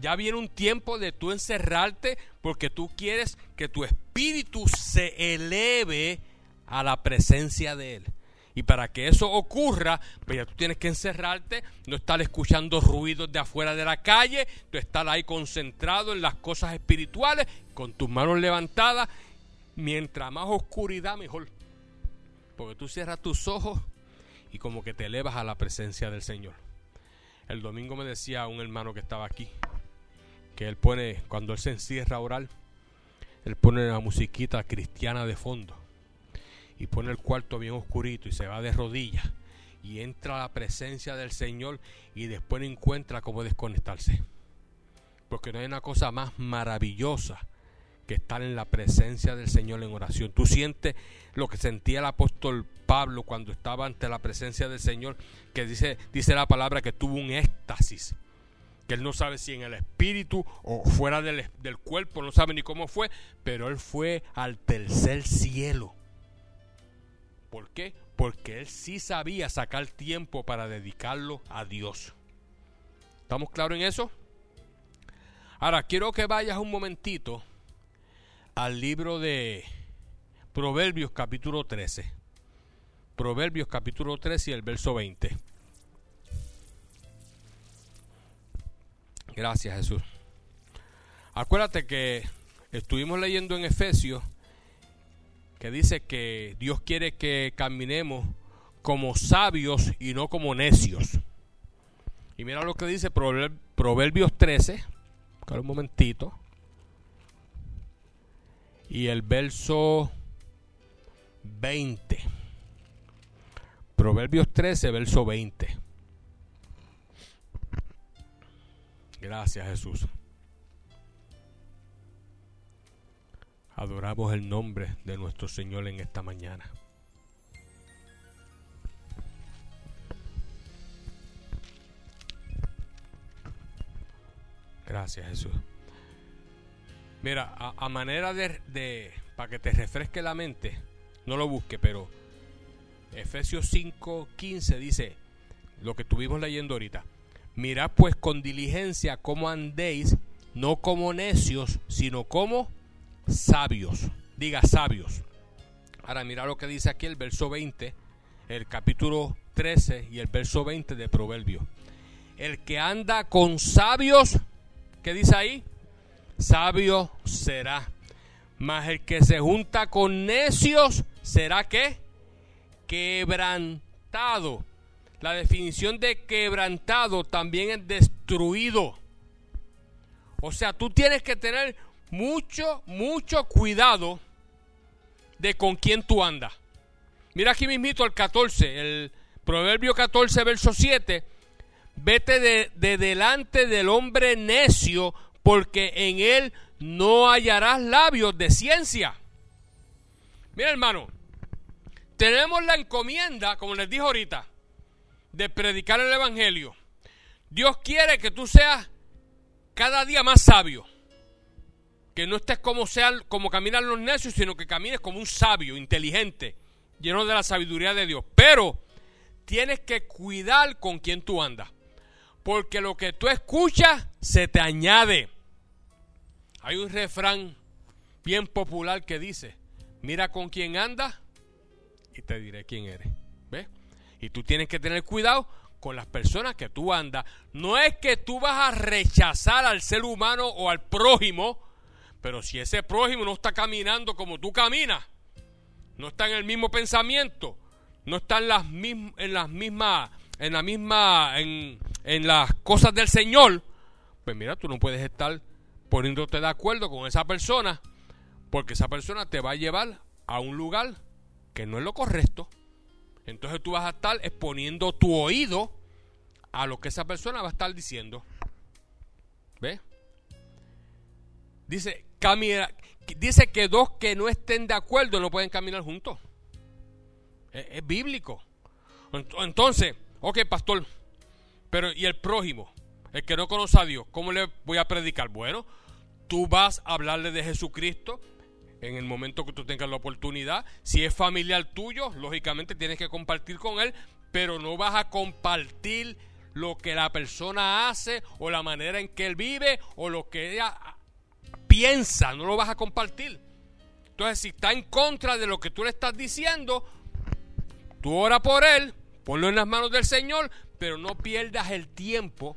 Ya viene un tiempo de tú encerrarte porque tú quieres que tu espíritu se eleve a la presencia de Él. Y para que eso ocurra, pues ya tú tienes que encerrarte, no estar escuchando ruidos de afuera de la calle, tú estar ahí concentrado en las cosas espirituales, con tus manos levantadas. Mientras más oscuridad, mejor. Porque tú cierras tus ojos y como que te elevas a la presencia del Señor. El domingo me decía un hermano que estaba aquí, que él pone, cuando él se encierra a orar, él pone la musiquita cristiana de fondo y pone el cuarto bien oscurito y se va de rodillas y entra a la presencia del Señor y después no encuentra cómo desconectarse. Porque no hay una cosa más maravillosa que estar en la presencia del Señor en oración. Tú sientes lo que sentía el apóstol Pablo cuando estaba ante la presencia del Señor, que dice, dice la palabra que tuvo un éxtasis, que él no sabe si en el espíritu o fuera del, del cuerpo, no sabe ni cómo fue, pero él fue al tercer cielo ¿Por qué? Porque él sí sabía sacar tiempo para dedicarlo a Dios. ¿Estamos claros en eso? Ahora, quiero que vayas un momentito al libro de Proverbios capítulo 13. Proverbios capítulo 13 y el verso 20. Gracias Jesús. Acuérdate que estuvimos leyendo en Efesios que dice que Dios quiere que caminemos como sabios y no como necios. Y mira lo que dice Proverbios 13, un momentito. Y el verso 20. Proverbios 13, verso 20. Gracias Jesús. Adoramos el nombre de nuestro Señor en esta mañana. Gracias Jesús. Mira, a, manera de, de, para que te refresque la mente, no lo busque, pero Efesios 5:15 dice lo que estuvimos leyendo ahorita. Mirad pues con diligencia cómo andéis, no como necios, sino como sabios. Diga sabios. Ahora mira lo que dice aquí el verso 20, el capítulo 13 y el verso 20 de Proverbio. El que anda con sabios, ¿qué dice ahí? Sabio será. Mas el que se junta con necios será qué? Quebrantado. La definición de quebrantado también es destruido. O sea, tú tienes que tener mucho, mucho cuidado de con quién tú andas. Mira aquí mismito el 14, el Proverbio 14, verso 7. Vete de, de delante del hombre necio, porque en él no hallarás labios de ciencia. Mira, hermano, tenemos la encomienda, como les dije ahorita, de predicar el Evangelio. Dios quiere que tú seas cada día más sabio que no estés como, sean, como caminan los necios, sino que camines como un sabio, inteligente, lleno de la sabiduría de Dios. Pero tienes que cuidar con quien tú andas. Porque lo que tú escuchas se te añade. Hay un refrán bien popular que dice, mira con quién andas y te diré quién eres. ¿Ves? Y tú tienes que tener cuidado con las personas que tú andas. No es que tú vas a rechazar al ser humano o al prójimo, pero si ese prójimo no está caminando como tú caminas, no está en el mismo pensamiento, no está en las, mismas, en las en la misma, en, en las cosas del Señor, pues mira, tú no puedes estar poniéndote de acuerdo con esa persona, porque esa persona te va a llevar a un lugar que no es lo correcto. Entonces tú vas a estar exponiendo tu oído a lo que esa persona va a estar diciendo. ¿Ves? Dice, camina, dice que dos que no estén de acuerdo no pueden caminar juntos. Es, bíblico. Entonces, ok, pastor, pero ¿y el prójimo? El que no conoce a Dios, ¿cómo le voy a predicar? Bueno, tú vas a hablarle de Jesucristo, en el momento que tú tengas la oportunidad. Si es familiar tuyo, lógicamente tienes que compartir con él, pero no vas a compartir lo que la persona hace o la manera en que él vive o lo que ella piensa, no lo vas a compartir. Entonces, si está en contra de lo que tú le estás diciendo, tú ora por él, ponlo en las manos del Señor, pero no pierdas el tiempo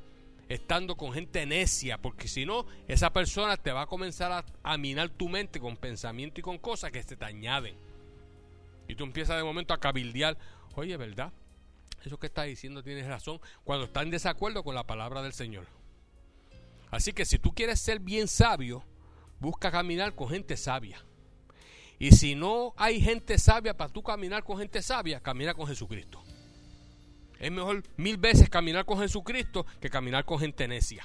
estando con gente necia, porque si no, esa persona te va a comenzar a, minar tu mente con pensamiento y con cosas que se te añaden. Y tú empiezas de momento a cabildear, oye, ¿verdad? Eso que está diciendo tienes razón, cuando está en desacuerdo con la palabra del Señor. Así que si tú quieres ser bien sabio, busca caminar con gente sabia. Y si no hay gente sabia para tú caminar con gente sabia, camina con Jesucristo. Es mejor mil veces caminar con Jesucristo que caminar con gente necia.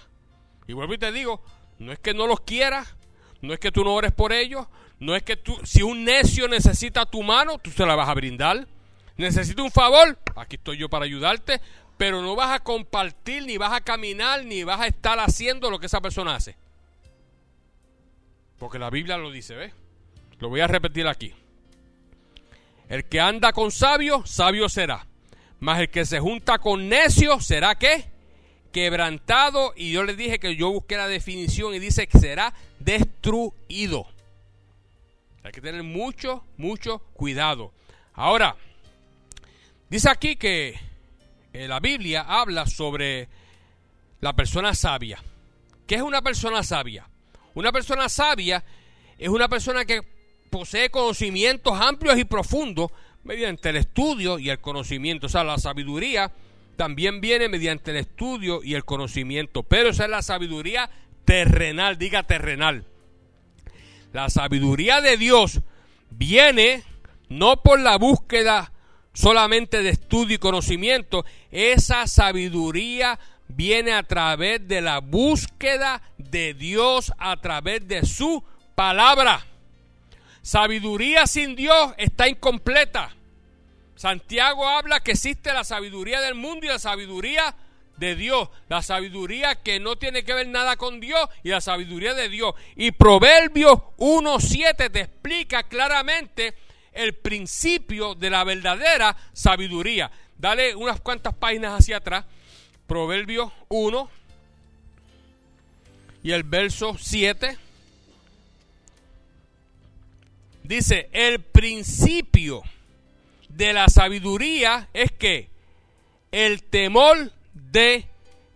Y vuelvo y te digo, no es que no los quieras, no es que tú no ores por ellos, no es que tú, si un necio necesita tu mano, tú se la vas a brindar. Necesita un favor, aquí estoy yo para ayudarte, pero no vas a compartir, ni vas a caminar, ni vas a estar haciendo lo que esa persona hace. Porque la Biblia lo dice, ¿ves? Lo voy a repetir aquí. El que anda con sabio, sabio será. Mas el que se junta con necio será qué? Quebrantado. Y yo le dije que yo busqué la definición y dice que será destruido. Hay que tener mucho, mucho cuidado. Ahora, dice aquí que eh, la Biblia habla sobre la persona sabia. ¿Qué es una persona sabia? Una persona sabia es una persona que posee conocimientos amplios y profundos mediante el estudio y el conocimiento. O sea, la sabiduría también viene mediante el estudio y el conocimiento. Pero esa es la sabiduría terrenal, diga terrenal. La sabiduría de Dios viene no por la búsqueda solamente de estudio y conocimiento, esa sabiduría viene a través de la búsqueda de Dios a través de su palabra. Sabiduría sin Dios está incompleta. Santiago habla que existe la sabiduría del mundo y la sabiduría de Dios, la sabiduría que no tiene que ver nada con Dios y la sabiduría de Dios. Y Proverbios 1.7 te explica claramente el principio de la verdadera sabiduría. Dale unas cuantas páginas hacia atrás. Proverbios 1 y el verso 7. Dice, el principio de la sabiduría es que el temor de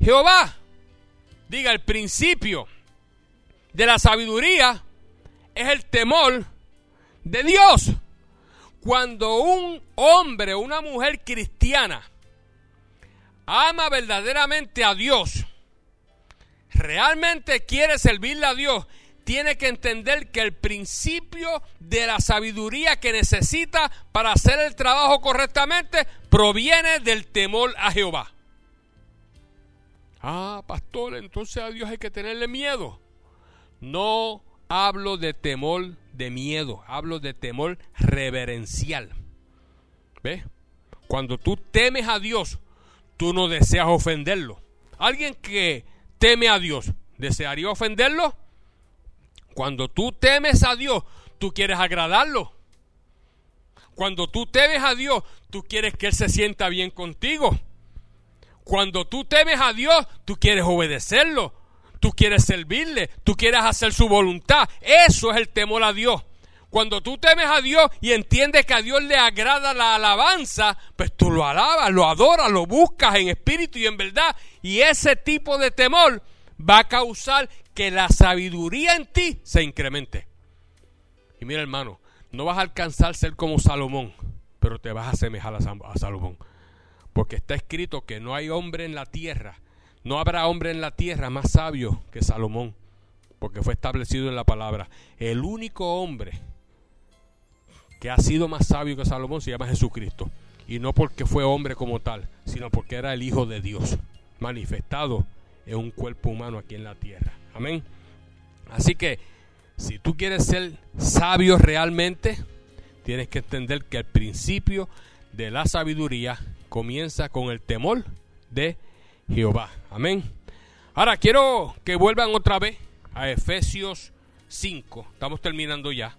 Jehová. Diga, el principio de la sabiduría es el temor de Dios. Cuando un hombre o una mujer cristiana ama verdaderamente a Dios, realmente quiere servirle a Dios tiene que entender que el principio de la sabiduría que necesita para hacer el trabajo correctamente proviene del temor a Jehová. Ah, pastor, entonces a Dios hay que tenerle miedo. No hablo de temor de miedo, hablo de temor reverencial. ¿Ves? Cuando tú temes a Dios, tú no deseas ofenderlo. Alguien que teme a Dios, ¿desearía ofenderlo? Cuando tú temes a Dios, tú quieres agradarlo. Cuando tú temes a Dios, tú quieres que Él se sienta bien contigo. Cuando tú temes a Dios, tú quieres obedecerlo. Tú quieres servirle, tú quieres hacer su voluntad. Eso es el temor a Dios. Cuando tú temes a Dios y entiendes que a Dios le agrada la alabanza, pues tú lo alabas, lo adoras, lo buscas en espíritu y en verdad. Y ese tipo de temor va a causar que la sabiduría en ti se incremente. Y mira hermano, no vas a alcanzar ser como Salomón, pero te vas a asemejar a Salomón. Porque está escrito que no hay hombre en la tierra, no habrá hombre en la tierra más sabio que Salomón, porque fue establecido en la palabra. El único hombre que ha sido más sabio que Salomón se llama Jesucristo. Y no porque fue hombre como tal, sino porque era el Hijo de Dios, manifestado en un cuerpo humano aquí en la tierra. Amén. Así que si tú quieres ser sabio realmente, tienes que entender que el principio de la sabiduría comienza con el temor de Jehová. Amén. Ahora quiero que vuelvan otra vez a Efesios 5. Estamos terminando ya.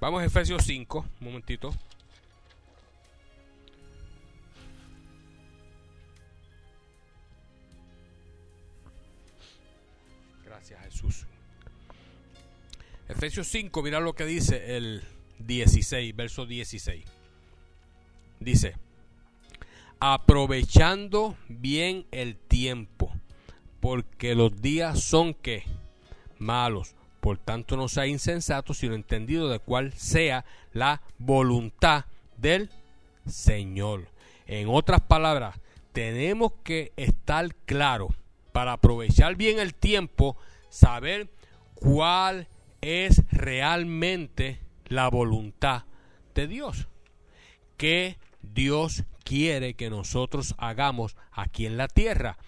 Vamos a Efesios 5, un momentito. Gracias Jesús. Efesios 5, mira lo que dice el 16, verso 16. Dice, aprovechando bien el tiempo, porque los días son que malos. Por tanto, no sea insensato, sino entendido de cuál sea la voluntad del Señor. En otras palabras, tenemos que estar claros para aprovechar bien el tiempo, saber cuál es realmente la voluntad de Dios. ¿Qué Dios quiere que nosotros hagamos aquí en la tierra?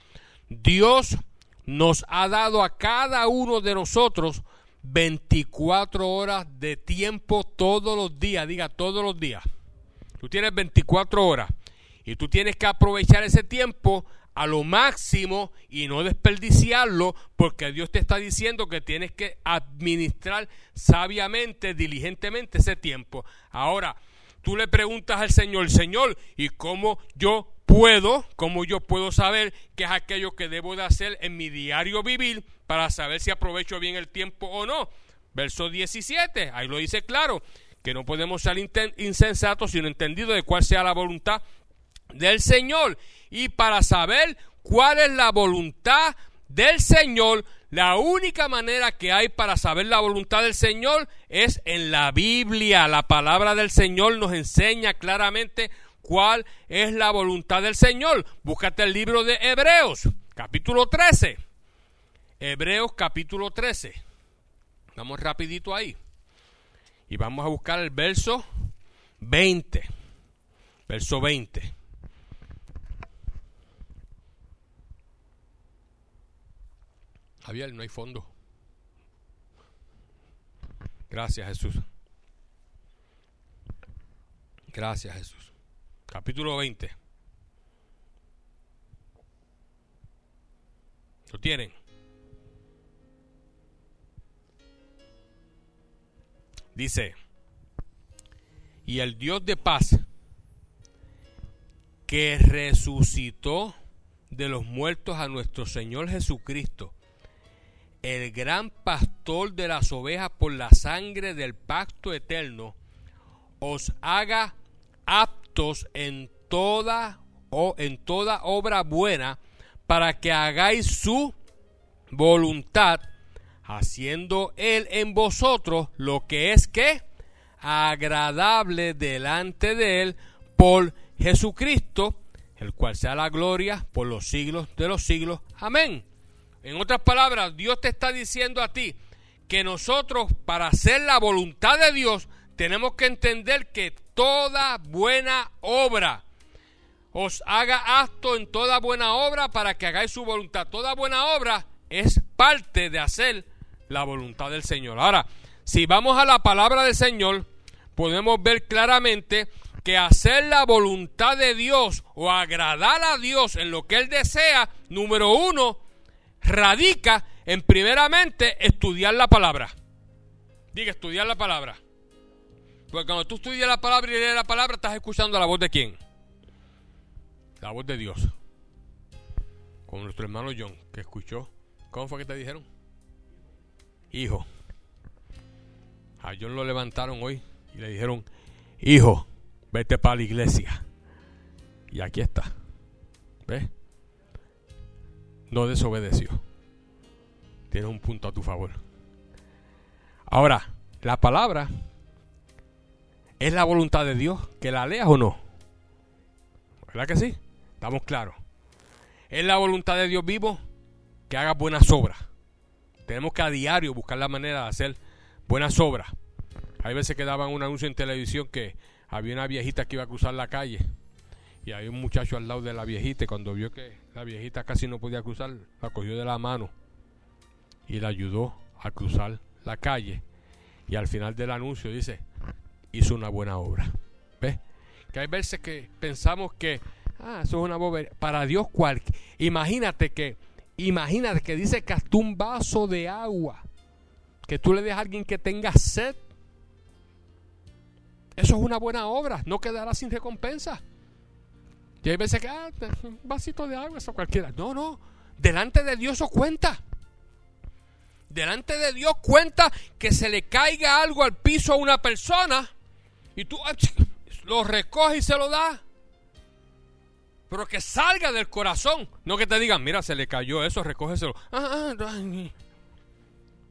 Dios nos ha dado a cada uno de nosotros 24 horas de tiempo todos los días, diga todos los días. Tú tienes 24 horas y tú tienes que aprovechar ese tiempo a lo máximo y no desperdiciarlo porque Dios te está diciendo que tienes que administrar sabiamente, diligentemente ese tiempo. Ahora, tú le preguntas al Señor, Señor, ¿y cómo yo puedo, cómo yo puedo saber qué es aquello que debo de hacer en mi diario vivir para saber si aprovecho bien el tiempo o no? Verso 17, ahí lo dice claro, que no podemos ser insensatos sino entendido de cuál sea la voluntad del Señor. Y para saber cuál es la voluntad del Señor, la única manera que hay para saber la voluntad del Señor es en la Biblia. La palabra del Señor nos enseña claramente cuál es la voluntad del Señor. Búscate el libro de Hebreos, capítulo 13. Hebreos capítulo 13. Vamos rapidito ahí. Y vamos a buscar el verso 20. Verso 20. Javier, no hay fondo. Gracias Jesús. Gracias Jesús. Capítulo 20. ¿Lo tienen? Dice, y el Dios de paz que resucitó de los muertos a nuestro Señor Jesucristo, el gran pastor de las ovejas por la sangre del pacto eterno, os haga aptos en toda o en toda obra buena para que hagáis su voluntad, haciendo él en vosotros lo que es que agradable delante de él por Jesucristo, el cual sea la gloria por los siglos de los siglos. Amén. En otras palabras, Dios te está diciendo a ti que nosotros para hacer la voluntad de Dios tenemos que entender que toda buena obra os haga acto en toda buena obra para que hagáis su voluntad. Toda buena obra es parte de hacer la voluntad del Señor. Ahora, si vamos a la palabra del Señor, podemos ver claramente que hacer la voluntad de Dios o agradar a Dios en lo que Él desea, número uno, radica en primeramente estudiar la palabra. Diga, estudiar la palabra. Porque cuando tú estudias la palabra y lees la palabra, estás escuchando la voz de quién? La voz de Dios. Como nuestro hermano John, que escuchó. ¿Cómo fue que te dijeron? Hijo. A John lo levantaron hoy y le dijeron, hijo, vete para la iglesia. Y aquí está. ¿Ves? No desobedeció. Tienes un punto a tu favor. Ahora, la palabra es la voluntad de Dios, que la leas o no. ¿Verdad que sí? Estamos claros. Es la voluntad de Dios vivo que haga buenas obras. Tenemos que a diario buscar la manera de hacer buenas obras. Hay veces que daban un anuncio en televisión que había una viejita que iba a cruzar la calle y había un muchacho al lado de la viejita y cuando vio que la viejita casi no podía cruzar, la cogió de la mano y la ayudó a cruzar la calle. Y al final del anuncio dice, hizo una buena obra. ¿Ves? Que hay veces que pensamos que, ah, eso es una bobería. Para Dios, cual, imagínate que, imagínate que dice que hasta un vaso de agua, que tú le des a alguien que tenga sed, eso es una buena obra, no quedará sin recompensa. Y hay veces que, ah, un vasito de agua, eso cualquiera. No, no, delante de Dios eso cuenta. Delante de Dios cuenta que se le caiga algo al piso a una persona y tú ah, lo recoges y se lo das. Pero que salga del corazón. No que te digan, mira, se le cayó eso, recógeselo. Ah,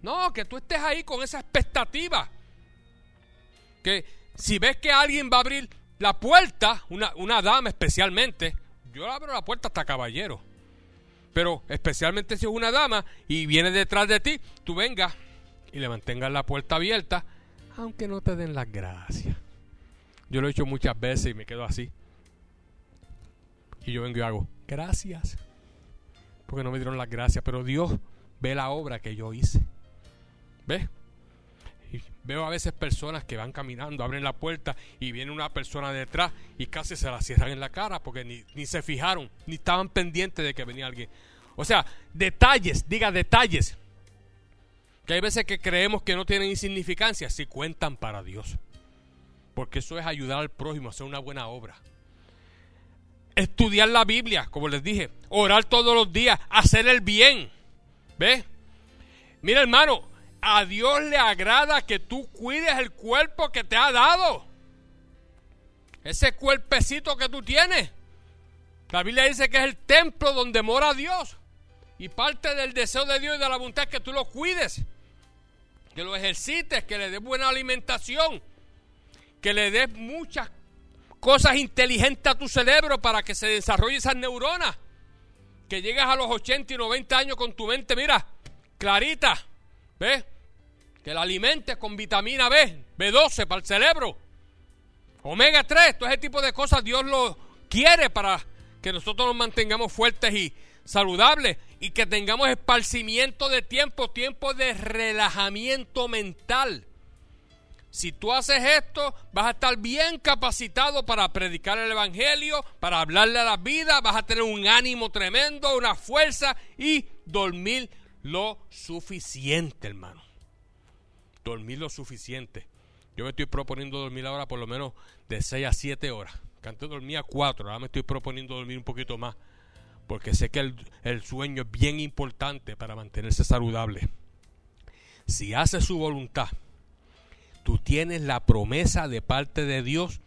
no, que tú estés ahí con esa expectativa. Que si ves que alguien va a abrir la puerta, una, una dama especialmente, yo abro la puerta hasta caballero. Pero especialmente si es una dama y viene detrás de ti, tú vengas y le mantengas la puerta abierta, aunque no te den las gracias. Yo lo he hecho muchas veces y me quedo así. Y yo vengo y hago, gracias. Porque no me dieron las gracias, pero Dios ve la obra que yo hice. ¿Ves? Veo a veces personas que van caminando, abren la puerta y viene una persona detrás y casi se la cierran en la cara porque ni, ni se fijaron, ni estaban pendientes de que venía alguien. O sea, detalles, diga detalles. Que hay veces que creemos que no tienen insignificancia, si cuentan para Dios. Porque eso es ayudar al prójimo, hacer una buena obra. Estudiar la Biblia, como les dije. Orar todos los días, hacer el bien. ¿Ves? Mira hermano, a Dios le agrada que tú cuides el cuerpo que te ha dado. Ese cuerpecito que tú tienes. La Biblia dice que es el templo donde mora Dios. Y parte del deseo de Dios y de la voluntad es que tú lo cuides. Que lo ejercites, que le des buena alimentación. Que le des muchas cosas inteligentes a tu cerebro para que se desarrolle esas neuronas. Que llegues a los 80 y 90 años con tu mente, mira, clarita. ¿Ves? Que la alimentes con vitamina B, B12 para el cerebro, omega 3, todo ese tipo de cosas Dios lo quiere para que nosotros nos mantengamos fuertes y saludables y que tengamos esparcimiento de tiempo, tiempo de relajamiento mental. Si tú haces esto, vas a estar bien capacitado para predicar el Evangelio, para hablarle a la vida, vas a tener un ánimo tremendo, una fuerza y dormir lo suficiente, hermano dormir lo suficiente. Yo me estoy proponiendo dormir ahora por lo menos de 6 a 7 horas. Que antes dormía 4, ahora me estoy proponiendo dormir un poquito más. Porque sé que el, el sueño es bien importante para mantenerse saludable. Si haces su voluntad, tú tienes la promesa de parte de Dios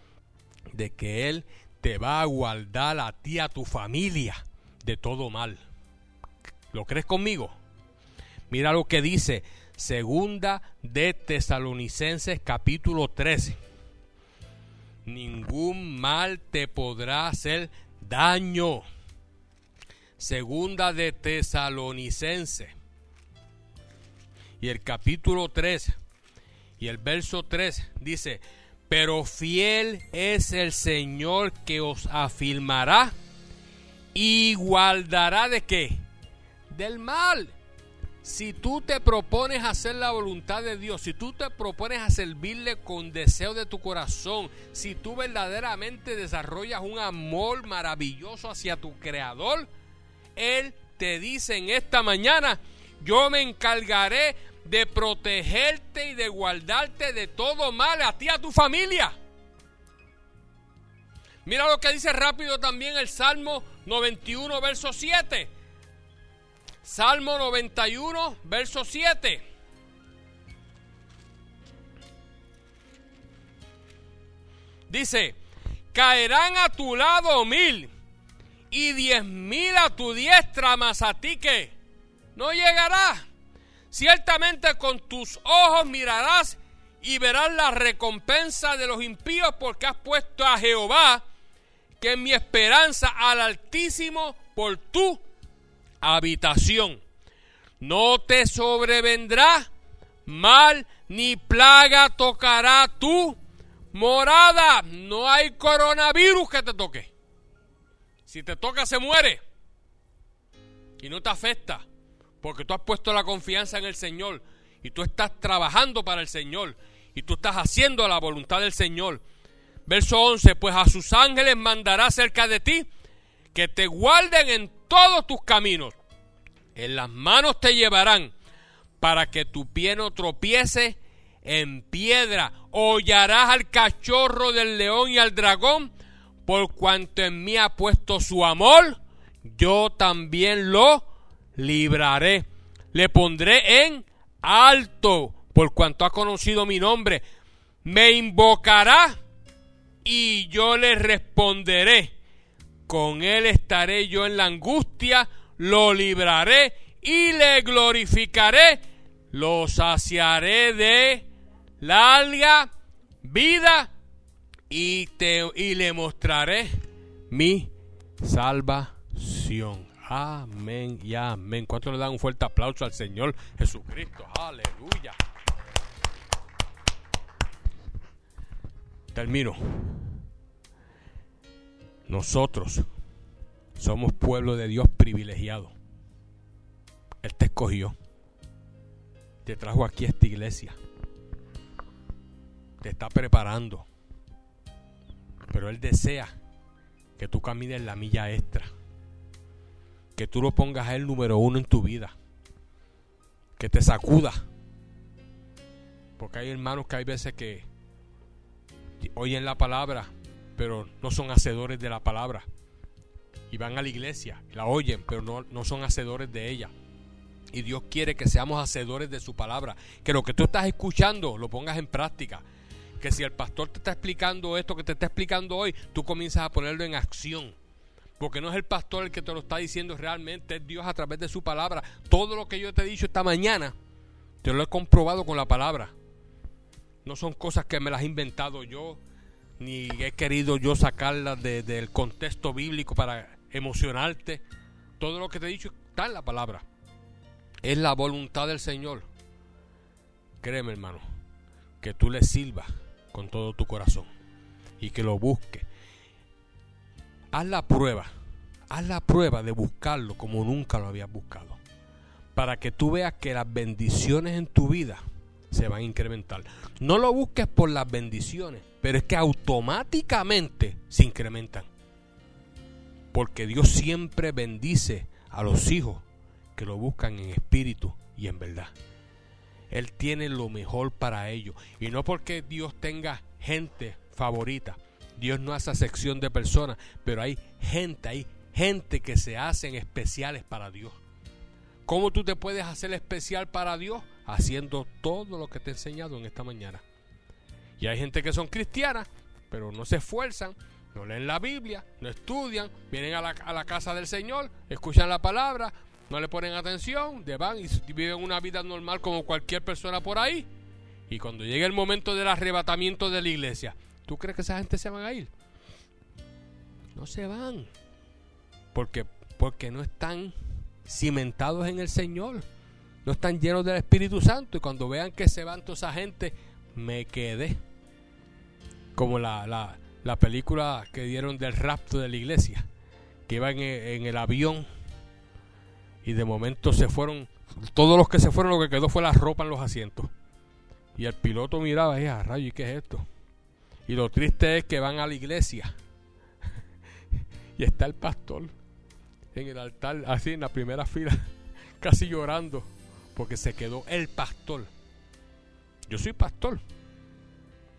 de que Él te va a guardar a ti, a tu familia, de todo mal. ¿Lo crees conmigo? Mira lo que dice Segunda de Tesalonicenses capítulo 13. Ningún mal te podrá hacer daño. Segunda de Tesalonicenses. Y el capítulo 3 y el verso 3 dice, pero fiel es el Señor que os afirmará y guardará de qué? Del mal si tú te propones hacer la voluntad de Dios, si tú te propones a servirle con deseo de tu corazón, si tú verdaderamente desarrollas un amor maravilloso hacia tu Creador, Él te dice en esta mañana yo me encargaré de protegerte y de guardarte de todo mal a ti y a tu familia. Mira lo que dice rápido también el Salmo 91, verso 7. Salmo 91, verso 7. Dice, caerán a tu lado mil y diez mil a tu diestra, mas a ti que no llegará. Ciertamente con tus ojos mirarás y verás la recompensa de los impíos porque has puesto a Jehová, que es mi esperanza, al Altísimo por tu habitación. No te sobrevendrá mal ni plaga tocará tu morada. No hay coronavirus que te toque. Si te toca, se muere. Y no te afecta. Porque tú has puesto la confianza en el Señor. Y tú estás trabajando para el Señor. Y tú estás haciendo la voluntad del Señor. Verso 11. Pues a sus ángeles mandará cerca de ti. Que te guarden en todos tus caminos. En las manos te llevarán. Para que tu pie no tropiece en piedra. Hollarás al cachorro del león y al dragón por cuanto en mí ha puesto su amor, yo también lo libraré. Le pondré en alto, por cuanto ha conocido mi nombre. Me invocará y yo le responderé. Con él estaré yo en la angustia, lo libraré y le glorificaré. Lo saciaré de larga vida y, te, y le mostraré mi salvación. Amén y amén. ¿Cuánto le dan un fuerte aplauso al Señor Jesucristo? Aleluya. Termino. Nosotros somos pueblo de Dios privilegiado. Él te escogió. Te trajo aquí a esta iglesia. Te está preparando pero Él desea que tú camines la milla extra. Que tú lo pongas a Él número uno en tu vida. Que te sacuda. Porque hay hermanos que hay veces que oyen la palabra, pero no son hacedores de la palabra. Y van a la iglesia, la oyen, pero no, no son hacedores de ella. Y Dios quiere que seamos hacedores de su palabra. Que lo que tú estás escuchando lo pongas en práctica que si el pastor te está explicando esto que te está explicando hoy, tú comienzas a ponerlo en acción. Porque no es el pastor el que te lo está diciendo realmente, es Dios a través de su palabra. Todo lo que yo te he dicho esta mañana, te lo he comprobado con la palabra. No son cosas que me las he inventado yo, ni he querido yo sacarlas del contexto bíblico para emocionarte. Todo lo que te he dicho está en la palabra. Es la voluntad del Señor. Créeme, hermano, que tú le sirvas con todo tu corazón y que lo busque. Haz la prueba, haz la prueba de buscarlo como nunca lo habías buscado, para que tú veas que las bendiciones en tu vida se van a incrementar. No lo busques por las bendiciones, pero es que automáticamente se incrementan. Porque Dios siempre bendice a los hijos que lo buscan en espíritu y en verdad. Él tiene lo mejor para ellos. Y no porque Dios tenga gente favorita. Dios no hace sección de personas, pero hay gente, hay gente que se hacen especiales para Dios. ¿Cómo tú te puedes hacer especial para Dios? Haciendo todo lo que te he enseñado en esta mañana. Y hay gente que son cristianas, pero no se esfuerzan, no leen la Biblia, no estudian, vienen a la, a la casa del Señor, escuchan la palabra, no le ponen atención, van y viven una vida normal como cualquier persona por ahí. Y cuando llegue el momento del arrebatamiento de la iglesia, ¿tú crees que esa gente se van a ir? No se van. Porque, porque no están cimentados en el Señor. No están llenos del Espíritu Santo. Y cuando vean que se van toda esa gente, me quedé. Como la, la, la película que dieron del rapto de la iglesia. Que iban en el avión y de momento se fueron, todos los que se fueron, lo que quedó fue la ropa en los asientos. Y el piloto miraba y a rayo, ¿y qué es esto? Y lo triste es que van a la iglesia y está el pastor en el altar, así en la primera fila, casi llorando, porque se quedó el pastor. Yo soy pastor,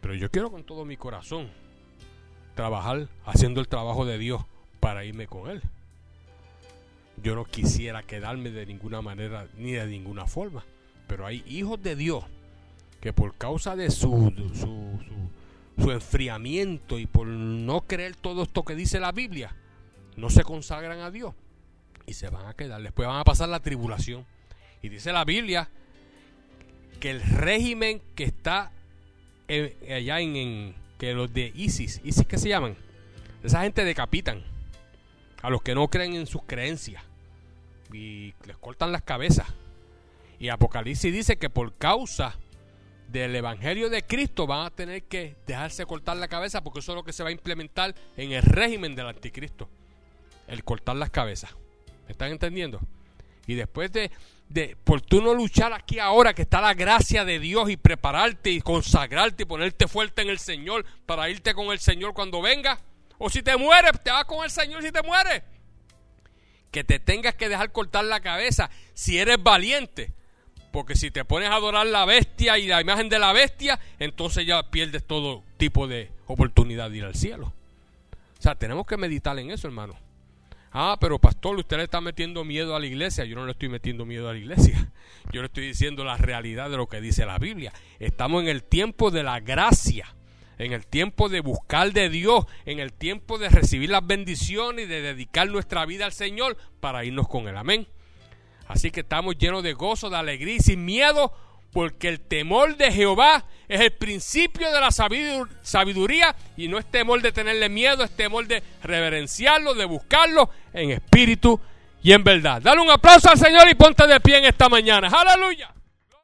pero yo quiero con todo mi corazón trabajar haciendo el trabajo de Dios para irme con Él. Yo no quisiera quedarme de ninguna manera ni de ninguna forma, pero hay hijos de Dios que por causa de su, su, su enfriamiento y por no creer todo esto que dice la Biblia, no se consagran a Dios y se van a quedar. Después van a pasar la tribulación. Y dice la Biblia que el régimen que está allá en, que los de ISIS, ISIS que se llaman, esa gente decapitan a los que no creen en sus creencias y les cortan las cabezas. Y Apocalipsis dice que por causa del Evangelio de Cristo van a tener que dejarse cortar la cabeza porque eso es lo que se va a implementar en el régimen del anticristo. El cortar las cabezas. ¿Me están entendiendo? Y después de, de, por tú no luchar aquí ahora, que está la gracia de Dios y prepararte y consagrarte y ponerte fuerte en el Señor para irte con el Señor cuando venga. O si te mueres, te vas con el Señor si te mueres. Que te tengas que dejar cortar la cabeza si eres valiente porque si te pones a adorar la bestia y la imagen de la bestia, entonces ya pierdes todo tipo de oportunidad de ir al cielo. O sea, tenemos que meditar en eso, hermano. Ah, pero pastor, usted le está metiendo miedo a la iglesia. Yo no le estoy metiendo miedo a la iglesia. Yo le estoy diciendo la realidad de lo que dice la Biblia. Estamos en el tiempo de la gracia, en el tiempo de buscar de Dios, en el tiempo de recibir las bendiciones y de dedicar nuestra vida al Señor para irnos con Él. Amén. Así que estamos llenos de gozo, de alegría y sin miedo, porque el temor de Jehová es el principio de la sabiduría y no es temor de tenerle miedo, es temor de reverenciarlo, de buscarlo en espíritu y en verdad. Dale un aplauso al Señor y ponte de pie en esta mañana. Aleluya.